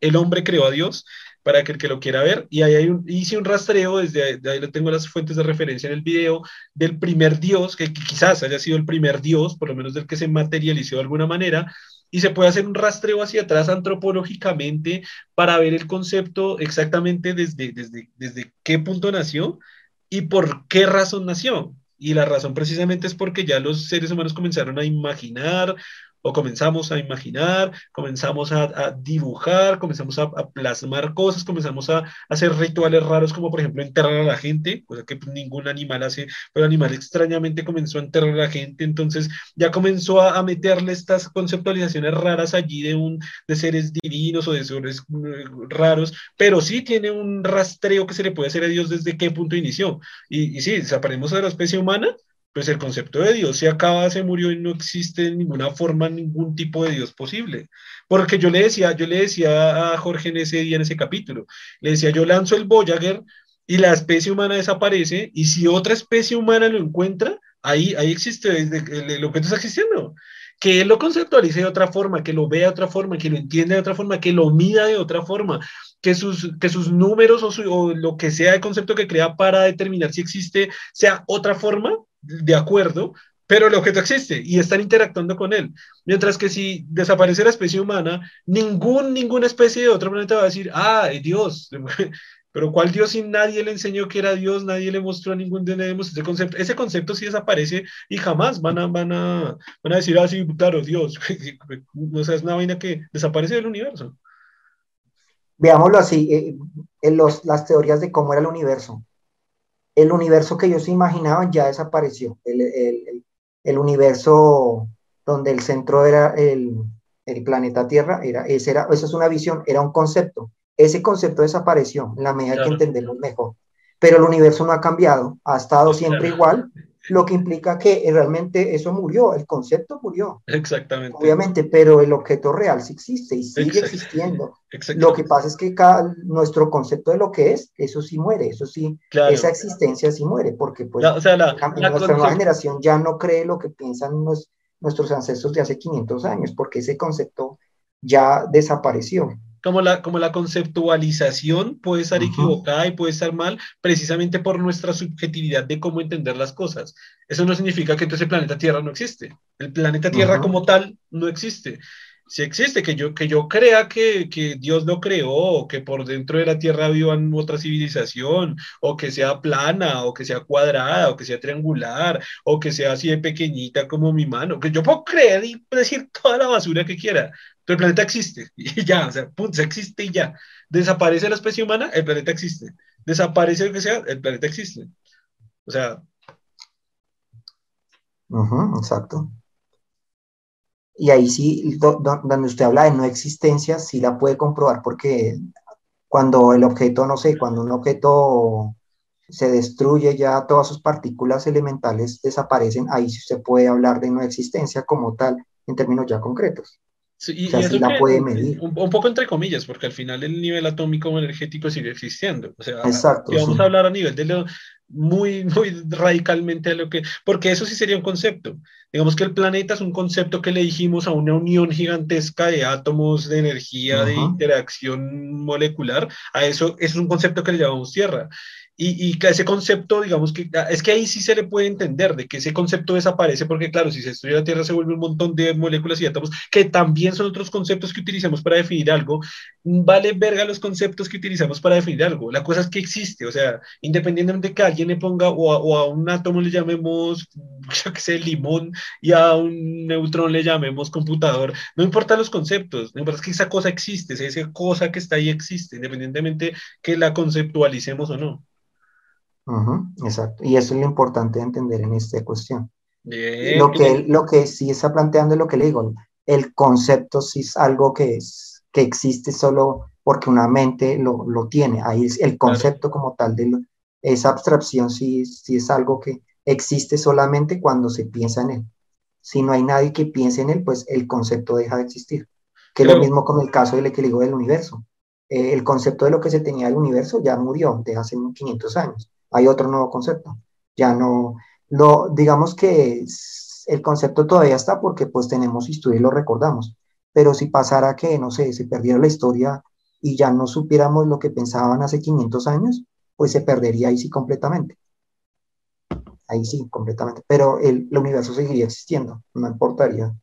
El hombre creó a Dios para que el que lo quiera ver. Y ahí un, hice un rastreo, desde ahí, tengo las fuentes de referencia en el video, del primer dios, que, quizás haya sido el primer dios, por lo menos del que se materializó de alguna manera, y se puede hacer un rastreo hacia atrás antropológicamente para ver el concepto exactamente desde, desde, desde qué punto nació y por qué razón nació. Y la razón precisamente es porque ya los seres humanos comenzaron a imaginar, o comenzamos a imaginar, comenzamos a, dibujar, comenzamos a, plasmar cosas, comenzamos a, hacer rituales raros como por ejemplo enterrar a la gente, cosa que ningún animal hace, pero el animal extrañamente comenzó a enterrar a la gente, entonces ya comenzó a, meterle estas conceptualizaciones raras allí de, un, de seres divinos o de seres mm, raros, pero sí tiene un rastreo que se le puede hacer a Dios desde qué punto inició. Y, y sí, desaparecemos de la especie humana, pues el concepto de Dios se acaba, se murió y no existe de ninguna forma ningún tipo de Dios posible. Porque yo le decía, yo le decía a Jorge en ese día, en ese capítulo, le decía, yo lanzo el Voyager y la especie humana desaparece y si otra especie humana lo encuentra, ahí, ahí existe, el, objeto está existiendo. Que él lo conceptualice de otra forma, que lo vea de otra forma, que lo entienda de otra forma, que lo mida de otra forma, que sus, que sus números o, o lo que sea el concepto que crea para determinar si existe sea otra forma, de acuerdo, pero el objeto existe y están interactuando con él. Mientras que si desaparece la especie humana, ningún, ninguna especie de otro planeta va a decir, ah, Dios, *laughs* pero ¿cuál Dios si nadie le enseñó que era Dios, nadie le mostró a ningún de ese concepto? Ese concepto sí desaparece y jamás van a, van a, van a decir, ah, sí, claro, Dios. *laughs* o sea, es una vaina que desaparece del universo. Veámoslo así, eh, en los, las teorías de cómo era el universo el universo que ellos imaginaban ya desapareció. El, universo donde el centro era el, planeta Tierra, era, ese era, esa es una visión, era un concepto. Ese concepto desapareció en la medida que entendemos mejor. Pero el universo no ha cambiado, ha estado siempre igual lo que implica que realmente eso murió, el concepto murió. Exactamente. Obviamente, pero el objeto real sí existe y sigue existiendo. Lo que pasa es que cada, nuestro concepto de lo que es, eso sí muere, eso sí, esa existencia sí muere, porque pues nuestra nueva generación ya no cree lo que piensan nuestros ancestros de hace 500 años, porque ese concepto ya desapareció como la, como la conceptualización puede estar equivocada y puede estar mal precisamente por nuestra subjetividad de cómo entender las cosas. Eso no significa que entonces el planeta Tierra no existe. El planeta Tierra como tal no existe. Si existe, que yo, que yo crea que, que, Dios lo creó, o que por dentro de la Tierra vivan otra civilización, o que sea plana, o que sea cuadrada, o que sea triangular, o que sea así de pequeñita como mi mano, que yo puedo creer y decir toda la basura que quiera, pero el planeta existe *laughs* y ya, o sea, punto, existe y ya. Desaparece la especie humana, el planeta existe. Desaparece lo que sea, el planeta existe. O sea. exacto. Y ahí sí, donde usted habla de no existencia, sí la puede comprobar porque cuando el objeto, no sé, cuando un objeto se destruye, ya todas sus partículas elementales desaparecen, ahí sí usted puede hablar de no existencia como tal en términos ya concretos. Sí, y, eso la puede medir. Un, poco entre comillas, porque al final el nivel atómico energético sigue existiendo. O sea, Exacto, vamos a hablar a nivel de lo muy, muy radicalmente a lo que, porque eso sí sería un concepto. Digamos que el planeta es un concepto que le dijimos a una unión gigantesca de átomos, de energía, de interacción molecular. A eso, eso es un concepto que le llamamos Tierra. Y, y, ese concepto, digamos que ah, es que ahí sí se le puede entender de que ese concepto desaparece, porque claro, si se estudia la Tierra se vuelve un montón de moléculas y átomos, que también son otros conceptos que utilizamos para definir algo. Vale verga los conceptos que utilizamos para definir algo. La cosa es que existe, o sea, independientemente de que alguien le ponga o a, o a un átomo le llamemos, *laughs* yo qué sé, limón y a un neutrón le llamemos computador, no importa los conceptos, no importa que esa cosa existe, esa cosa que está ahí existe, independientemente que la conceptualicemos o no exacto. Y eso es lo importante de entender en esta cuestión. Lo, que, lo que sí está planteando es lo que le digo, el concepto sí es algo que, es, que existe solo porque una mente lo, lo tiene. Ahí es el concepto como tal de esa abstracción sí, sí es algo que existe solamente cuando se piensa en él. Si no hay nadie que piense en él, pues el concepto deja de existir. Que es lo mismo con el caso del equilibrio del universo. Eh, el concepto de lo que se tenía del universo ya murió de hace 500 años hay otro nuevo concepto. Ya no, lo, digamos que el concepto todavía está porque pues tenemos historia y lo recordamos, pero si pasara que, no sé, se perdiera la historia y ya no supiéramos lo que pensaban hace 500 años, pues se perdería ahí sí completamente. Ahí sí, completamente. Pero el universo seguiría existiendo, no importaría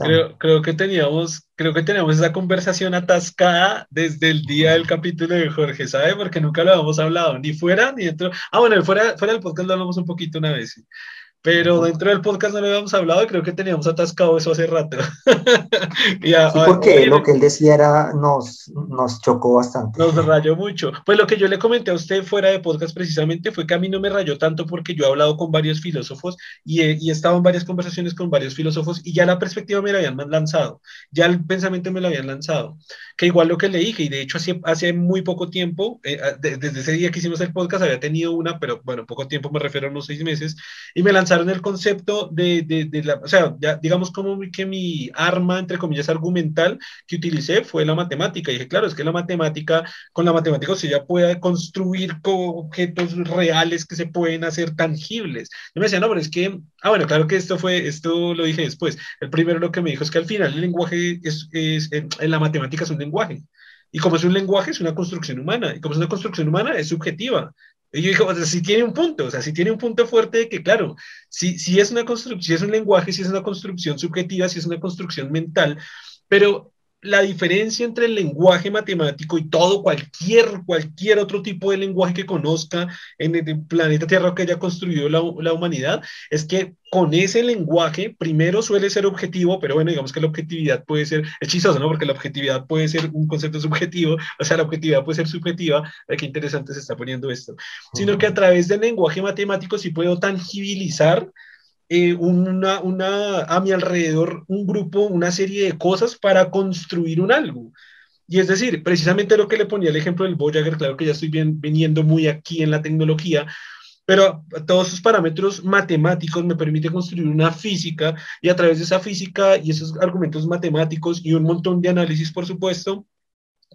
Creo, creo, que teníamos, creo que teníamos esa conversación atascada desde el día del capítulo de Jorge, ¿sabe? Porque nunca lo habíamos hablado, ni fuera ni dentro. Ah, bueno, fuera, fuera del podcast lo hablamos un poquito una vez. Pero dentro del podcast no lo habíamos hablado y creo que teníamos atascado eso hace rato. *laughs* sí, porque lo que él decía era, nos, nos chocó bastante. Nos rayó mucho. Pues lo que yo le comenté a usted fuera de podcast precisamente fue que a mí no me rayó tanto porque yo he hablado con varios filósofos y he, y he estado en varias conversaciones con varios filósofos y ya la perspectiva me la habían lanzado, ya el pensamiento me lo habían lanzado. Que igual lo que le dije, y de hecho hace, hace muy poco tiempo, eh, desde ese día que hicimos el podcast había tenido una, pero bueno, poco tiempo me refiero a unos seis meses, y me lanzaron en el concepto de, de, de la, o sea, ya, digamos como que mi arma, entre comillas, argumental que utilicé fue la matemática. Y dije, claro, es que la matemática, con la matemática se ya puede construir objetos reales que se pueden hacer tangibles. Yo me decía, no, pero es que, ah, bueno, claro que esto fue, esto lo dije después. El primero lo que me dijo es que al final el lenguaje es, es en, en la matemática es un lenguaje. Y como es un lenguaje, es una construcción humana. Y como es una construcción humana, es subjetiva. Y yo digo, o sea, si tiene un punto, o sea, si tiene un punto fuerte de que, claro, si, si es una construcción, si es un lenguaje, si es una construcción subjetiva, si es una construcción mental, pero la diferencia entre el lenguaje matemático y todo, cualquier, cualquier otro tipo de lenguaje que conozca en el planeta Tierra que haya construido la, la, humanidad, es que con ese lenguaje, primero suele ser objetivo, pero bueno, digamos que la objetividad puede ser, es chistoso, ¿no? Porque la objetividad puede ser un concepto subjetivo, *laughs* o sea, la objetividad puede ser subjetiva, qué interesante se está poniendo esto, sino que a través del lenguaje matemático sí puedo tangibilizar eh, una, a mi alrededor un grupo, una serie de cosas para construir un algo. Y es decir, precisamente lo que le ponía el ejemplo del Voyager, claro que ya estoy bien, viniendo muy aquí en la tecnología, pero todos esos parámetros matemáticos me permiten construir una física y a través de esa física y esos argumentos matemáticos y un montón de análisis, por supuesto,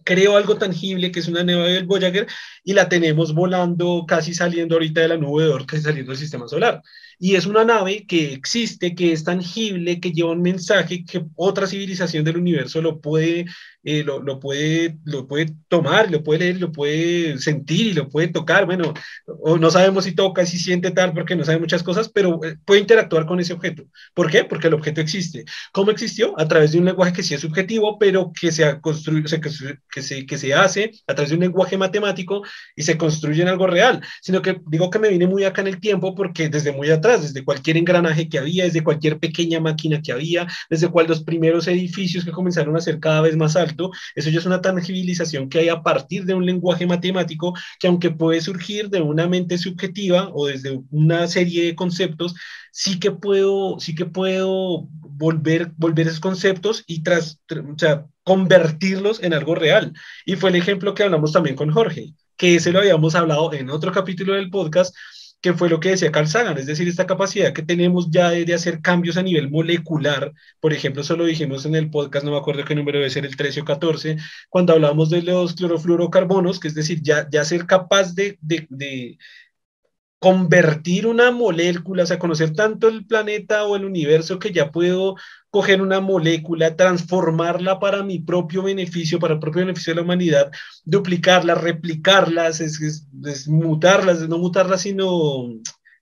creo algo tangible que es una nave del Voyager y la tenemos volando casi saliendo ahorita de la nube de Oort, casi saliendo del sistema solar. Y es una nave que existe, que es tangible, que lleva un mensaje que otra civilización del universo lo puede, eh, lo, lo, puede, lo puede tomar, lo puede leer, lo puede sentir y lo puede tocar. Bueno, o no sabemos si toca, si siente tal, porque no sabe muchas cosas, pero eh, puede interactuar con ese objeto. ¿Por qué? Porque el objeto existe. ¿Cómo existió? A través de un lenguaje que sí es subjetivo, pero que se, ha construido, o sea, que, que, se, que se hace a través de un lenguaje matemático y se construye en algo real. Sino que digo que me vine muy acá en el tiempo porque desde muy atrás desde cualquier engranaje que había, desde cualquier pequeña máquina que había, desde cual los primeros edificios que comenzaron a ser cada vez más eso ya es una tangibilización que hay a partir de un lenguaje matemático que aunque puede surgir de una mente subjetiva o desde una serie de conceptos, sí que puedo, sí que puedo volver, volver esos conceptos y tras, o sea, convertirlos en algo real. Y fue el ejemplo que hablamos también con Jorge, que ese lo habíamos hablado en otro capítulo del podcast, que fue lo que decía Carl Sagan, es decir, esta capacidad que tenemos ya de, hacer cambios a nivel molecular, por ejemplo, eso lo dijimos en el podcast, no me acuerdo qué número debe ser, el 13 o 14, cuando hablamos de los clorofluorocarbonos, que es decir, ya, ya ser capaz de, de, de convertir una molécula, o sea, conocer tanto el planeta o el universo que ya puedo coger una molécula, transformarla para mi propio beneficio, para el propio beneficio de la humanidad, duplicarla, replicarlas, es, es, es mutarlas, no mutarlas, sino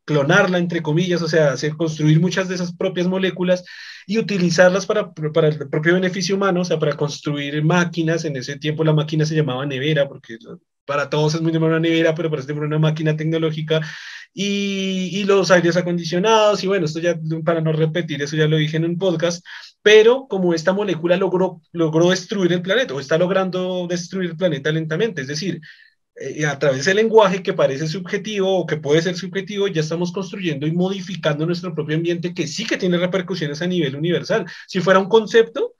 clonarla, entre comillas, o sea, hacer, construir muchas de esas propias moléculas y utilizarlas para, para el propio beneficio humano, o sea, para construir máquinas. En ese tiempo la máquina se llamaba nevera, porque para todos es muy de una nevera, pero para este una máquina tecnológica y, y, los aires acondicionados, y bueno, esto ya, para no repetir, eso ya lo dije en un podcast, pero como esta molécula logró, logró destruir el planeta, o está logrando destruir el planeta lentamente, es decir, eh, a través del lenguaje que parece subjetivo o que puede ser subjetivo, ya estamos construyendo y modificando nuestro propio ambiente que sí que tiene repercusiones a nivel universal. Si fuera un concepto,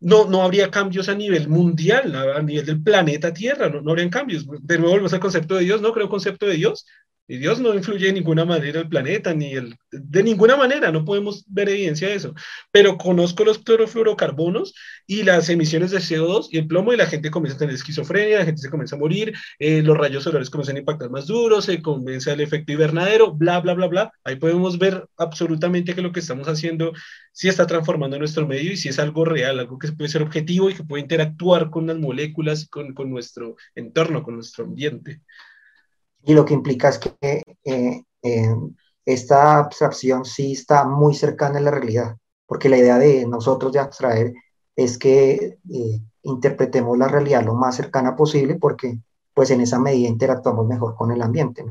no, no habría cambios a nivel mundial, a nivel del planeta Tierra, no, no habrían cambios. De nuevo volvemos al concepto de Dios, no creo concepto de Dios, y Dios no influye de ninguna manera el planeta, ni el, de ninguna manera, no podemos ver evidencia de eso. Pero conozco los clorofluorocarbonos y las emisiones de CO2 y el plomo y la gente comienza a tener esquizofrenia, la gente se comienza a morir, eh, los rayos solares comienzan a impactar más duro, se comienza el efecto invernadero, bla, bla, bla, bla. Ahí podemos ver absolutamente que lo que estamos haciendo sí está transformando nuestro medio y sí es algo real, algo que puede ser objetivo y que puede interactuar con las moléculas, con, con nuestro entorno, con nuestro ambiente. Y lo que implica es que eh, eh, esta abstracción sí está muy cercana a la realidad, porque la idea de nosotros de abstraer es que eh, interpretemos la realidad lo más cercana posible, porque pues en esa medida interactuamos mejor con el ambiente.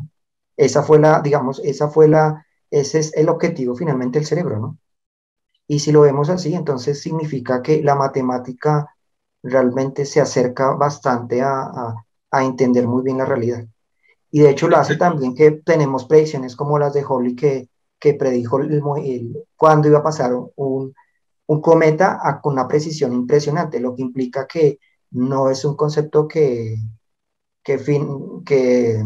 Esa fue la, digamos, esa fue la, ese es el objetivo finalmente del cerebro, ¿no? Y si lo vemos así, entonces significa que la matemática realmente se acerca bastante a, entender muy bien la realidad. Y de hecho lo hace también que tenemos predicciones como las de Hawley que, que predijo el, cuándo iba a pasar un, un cometa con una precisión impresionante, lo que implica que no es un concepto que, que, fin, que,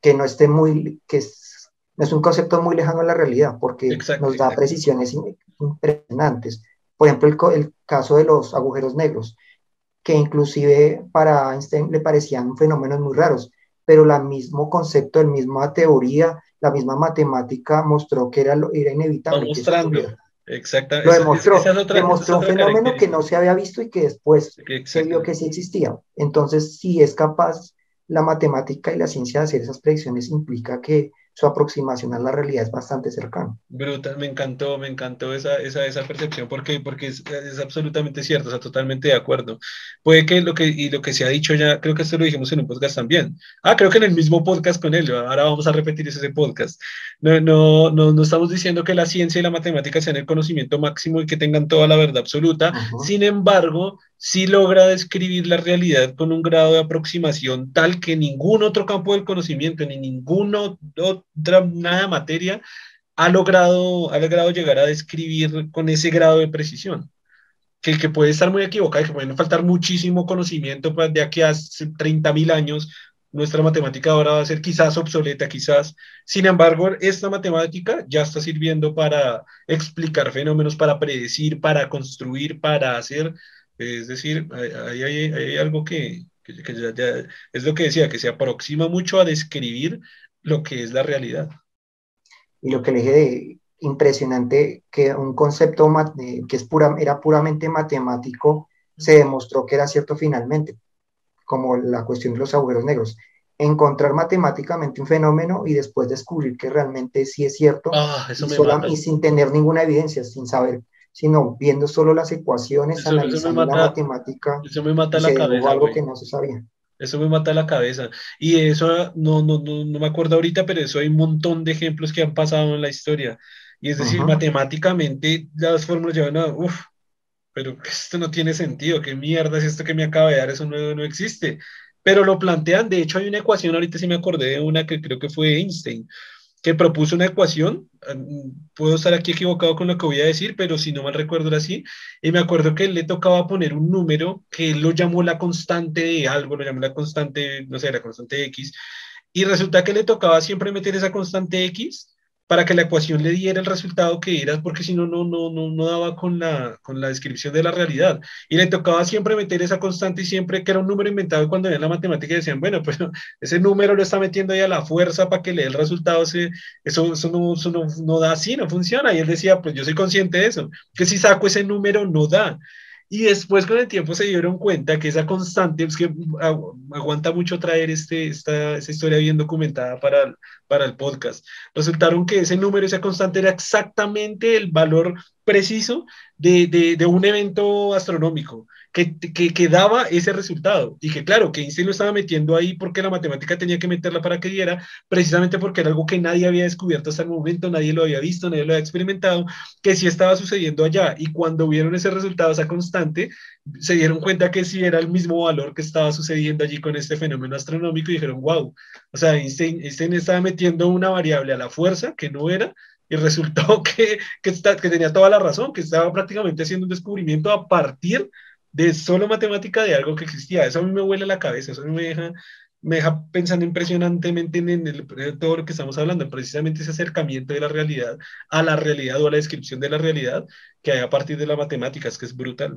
que no esté muy, que es, no es un concepto muy lejano a la realidad, porque nos da precisiones impresionantes. Por ejemplo, el, el, caso de los agujeros negros, que inclusive para Einstein le parecían fenómenos muy raros, pero el mismo concepto, la misma teoría, la misma matemática mostró que era, era inevitable. Exactamente. Lo demostró, demostró un fenómeno que no se había visto y que después se vio que sí existía. Entonces, si es capaz la matemática y la ciencia de hacer esas predicciones, implica que su aproximación a la realidad es bastante cercana. Brutal, me encantó, me encantó esa, esa, esa percepción, porque, porque es, es, absolutamente cierto, o sea, totalmente de acuerdo. Puede que lo que, y lo que se ha dicho ya, creo que esto lo dijimos en un podcast también. Ah, creo que en el mismo podcast con él, ahora vamos a repetir ese podcast. No, no, no, no estamos diciendo que la ciencia y la matemática sean el conocimiento máximo y que tengan toda la verdad absoluta, sin embargo, sí logra describir la realidad con un grado de aproximación tal que ningún otro campo del conocimiento, ni ninguna otra nada materia ha logrado, ha logrado llegar a describir con ese grado de precisión. Que, puede estar muy equivocado que puede faltar muchísimo conocimiento pues, de aquí a 30.000 años. Nuestra matemática ahora va a ser quizás obsoleta, quizás. Sin embargo, esta matemática ya está sirviendo para explicar fenómenos, para predecir, para construir, para hacer es decir, hay, hay, algo que, que, ya, es lo que decía, que se aproxima mucho a describir lo que es la realidad. Y lo que le dije de impresionante, que un concepto que es pura, era puramente matemático, se demostró que era cierto finalmente, como la cuestión de los agujeros negros. Encontrar matemáticamente un fenómeno y después descubrir que realmente sí es cierto, ah, y, y sin tener ninguna evidencia, sin saber sino viendo solo las ecuaciones, analizando la matemática, eso me mata la cabeza, algo que no se sabía. Eso me mata la cabeza. Y eso, no, no, no, no, me acuerdo ahorita, pero eso hay un montón de ejemplos que han pasado en la historia. Y es decir, matemáticamente las fórmulas llevan a, uff, pero esto no tiene sentido, qué mierda es esto que me acaba de dar, eso no, no existe. Pero lo plantean, de hecho hay una ecuación, ahorita sí me acordé de una que creo que fue Einstein, que propuso una ecuación, puedo estar aquí equivocado con lo que voy a decir, pero si no mal recuerdo era así, y me acuerdo que le tocaba poner un número que él lo llamó la constante de algo, lo llamó la constante, no sé, la constante X, y resulta que le tocaba siempre meter esa constante X para que la ecuación le diera el resultado que era, porque si no, no, no, no, no daba con la, con la descripción de la realidad. Y le tocaba siempre meter esa constante y siempre que era un número inventado cuando veían la matemática decían, bueno, pues *laughs* ese número lo está metiendo ahí a la fuerza para que le dé el resultado, eso, eso, no, eso no, no da así, no funciona. Y él decía, pues yo soy consciente de eso, que si saco ese número no da. Y después con el tiempo se dieron cuenta que esa constante, es que aguanta mucho traer este, esta, esta historia bien documentada para, para el podcast, resultaron que ese número, esa constante era exactamente el valor preciso de, de, de un evento astronómico que, que, que, daba ese resultado. Y que claro, que Einstein lo estaba metiendo ahí porque la matemática tenía que meterla para que diera, precisamente porque era algo que nadie había descubierto hasta el momento, nadie lo había visto, nadie lo había experimentado, que sí estaba sucediendo allá. Y cuando vieron ese resultado, esa constante, se dieron cuenta que sí era el mismo valor que estaba sucediendo allí con este fenómeno astronómico y dijeron, wow, o sea, Einstein, Einstein estaba metiendo una variable a la fuerza que no era, y resultó *laughs* que, que, está, que tenía toda la razón, que estaba prácticamente haciendo un descubrimiento a partir solo matemática de algo que existía. Eso a mí me huele la cabeza, eso me deja, me deja pensando impresionantemente en, todo lo que estamos hablando, precisamente ese acercamiento de la realidad a la realidad o a la descripción de la realidad que hay a partir de las matemáticas, que es brutal.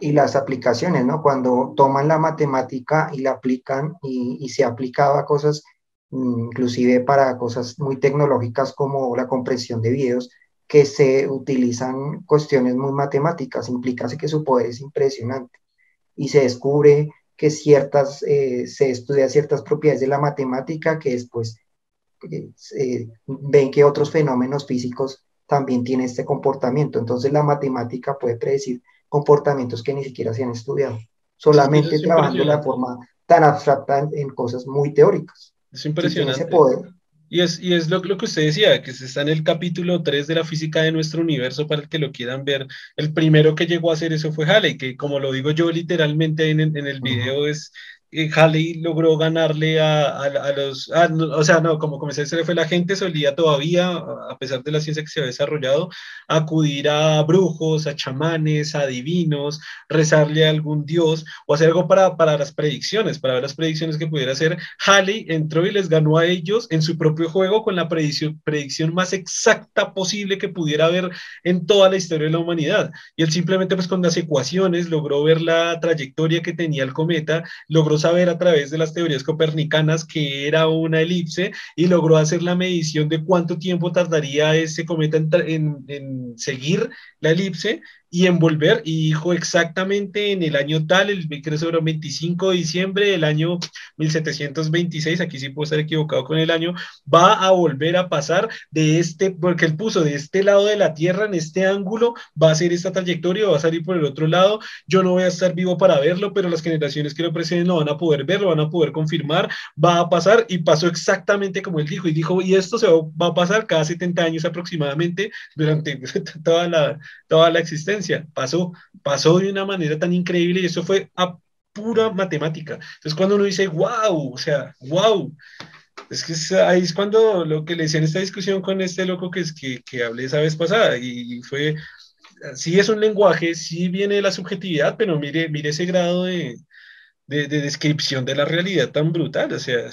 Y las aplicaciones, ¿no? Cuando toman la matemática y la aplican y, y se aplicaba a cosas, inclusive para cosas muy tecnológicas como la compresión de videos, que se utilizan cuestiones muy matemáticas, implica que su poder es impresionante y se descubre que ciertas, eh, se estudia ciertas propiedades de la matemática que después eh, ven que otros fenómenos físicos también tienen este comportamiento. Entonces la matemática puede predecir comportamientos que ni siquiera se han estudiado, solamente trabajando de la forma tan abstracta en, cosas muy teóricas. Es impresionante. ese poder Y es, y es lo, lo, que usted decía, que está en el capítulo 3 de la física de nuestro universo para el que lo quieran ver. El primero que llegó a hacer eso fue Halley, que como lo digo yo literalmente en, en el video, es, Halley logró ganarle a, a, los, ah, o sea, no, como comencé se le fue la gente, solía todavía, a pesar de la ciencia que se había desarrollado, acudir a brujos, a chamanes, a divinos, rezarle a algún dios o hacer algo para, para las predicciones, para ver las predicciones que pudiera hacer. Halley entró y les ganó a ellos en su propio juego con la predicción, predicción más exacta posible que pudiera haber en toda la historia de la humanidad. Y él simplemente pues con las ecuaciones logró ver la trayectoria que tenía el cometa, logró saber a través de las teorías copernicanas que era una elipse y logró hacer la medición de cuánto tiempo tardaría ese cometa en, en seguir la elipse y envolver, y dijo exactamente en el año tal, el creo sobre 25 de diciembre del año 1726, aquí sí puedo estar equivocado con el año, va a volver a pasar de este, porque él puso de este lado de la Tierra, en este ángulo, va a ser esta trayectoria, va a salir por el otro lado, yo no voy a estar vivo para verlo, pero las generaciones que lo preceden no van a poder verlo, van a poder confirmar, va a pasar, y pasó exactamente como él dijo, y dijo, y esto se va a pasar cada 70 años aproximadamente durante *laughs* toda la, toda la existencia pasó, pasó de una manera tan increíble y eso fue a pura matemática. Entonces cuando uno dice, wow, o sea, wow, es que ahí es cuando lo que le decía en esta discusión con este loco que, es, que, que hablé esa vez pasada y fue, sí es un lenguaje, sí viene de la subjetividad, pero mire, mire ese grado de, de, de descripción de la realidad tan brutal, o sea,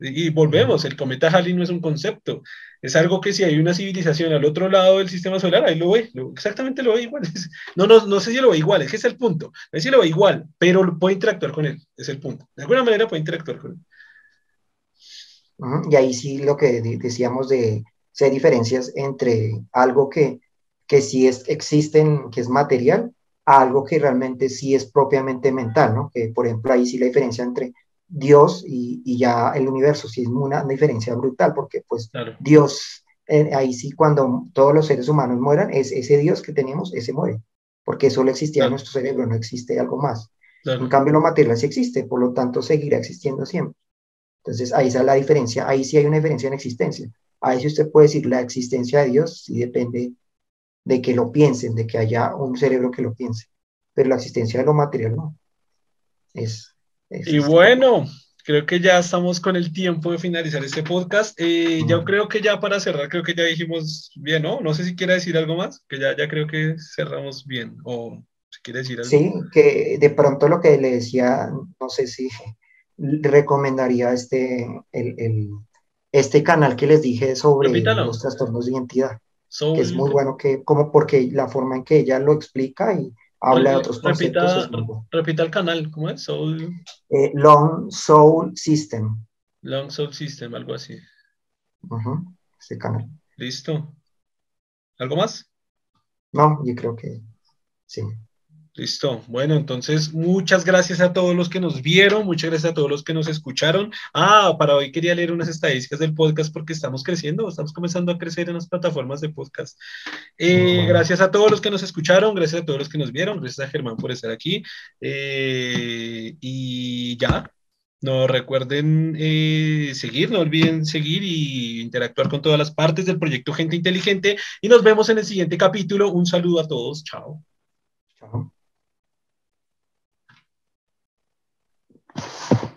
y volvemos, el cometa Halley no es un concepto, es algo que si hay una civilización al otro lado del sistema solar, ahí lo ve, exactamente lo ve igual. *laughs* No, no, no sé si lo ve igual, es que es el punto. No sé si lo ve igual, pero puede interactuar con él, es el punto. De alguna manera puede interactuar con él. Y ahí sí lo que decíamos de si hay diferencias entre algo que, que sí es, existen, que es material, a algo que realmente sí es propiamente mental, ¿no? Que por ejemplo ahí sí la diferencia entre Dios y, ya el universo, sí es una, diferencia brutal, porque pues Dios, eh, ahí sí cuando todos los seres humanos mueran, es ese Dios que tenemos, ese muere, porque solo existía en nuestro cerebro, no existe algo más. En cambio, lo material sí existe, por lo tanto seguirá existiendo siempre. Entonces, ahí está la diferencia, ahí sí hay una diferencia en existencia. Ahí sí usted puede decir la existencia de Dios, sí depende de que lo piensen, de que haya un cerebro que lo piense, pero la existencia de lo material no. Es, y bueno, creo que ya estamos con el tiempo de finalizar este podcast. Eh, Yo creo que ya para cerrar, creo que ya dijimos bien, ¿no? No sé si quiere decir algo más, que ya, ya creo que cerramos bien, o si quiere decir algo. Sí, que de pronto lo que le decía, no sé si recomendaría este, el, el, este canal que les dije sobre los trastornos de identidad, que es muy bueno, que como porque la forma en que ella lo explica y habla de otros conceptos. Repita, repita el canal, ¿cómo es? Soul. Eh, Long Soul System. Long Soul System, algo así. ese canal. Listo. ¿Algo más? No, yo creo que sí. Listo. Bueno, entonces muchas gracias a todos los que nos vieron, muchas gracias a todos los que nos escucharon. Ah, para hoy quería leer unas estadísticas del podcast porque estamos creciendo, estamos comenzando a crecer en las plataformas de podcast. Eh, gracias a todos los que nos escucharon, gracias a todos los que nos vieron, gracias a Germán por estar aquí. Eh, y ya, no recuerden eh, seguir, no olviden seguir y interactuar con todas las partes del proyecto Gente Inteligente. Y nos vemos en el siguiente capítulo. Un saludo a todos. Chao. Chao. Thank you.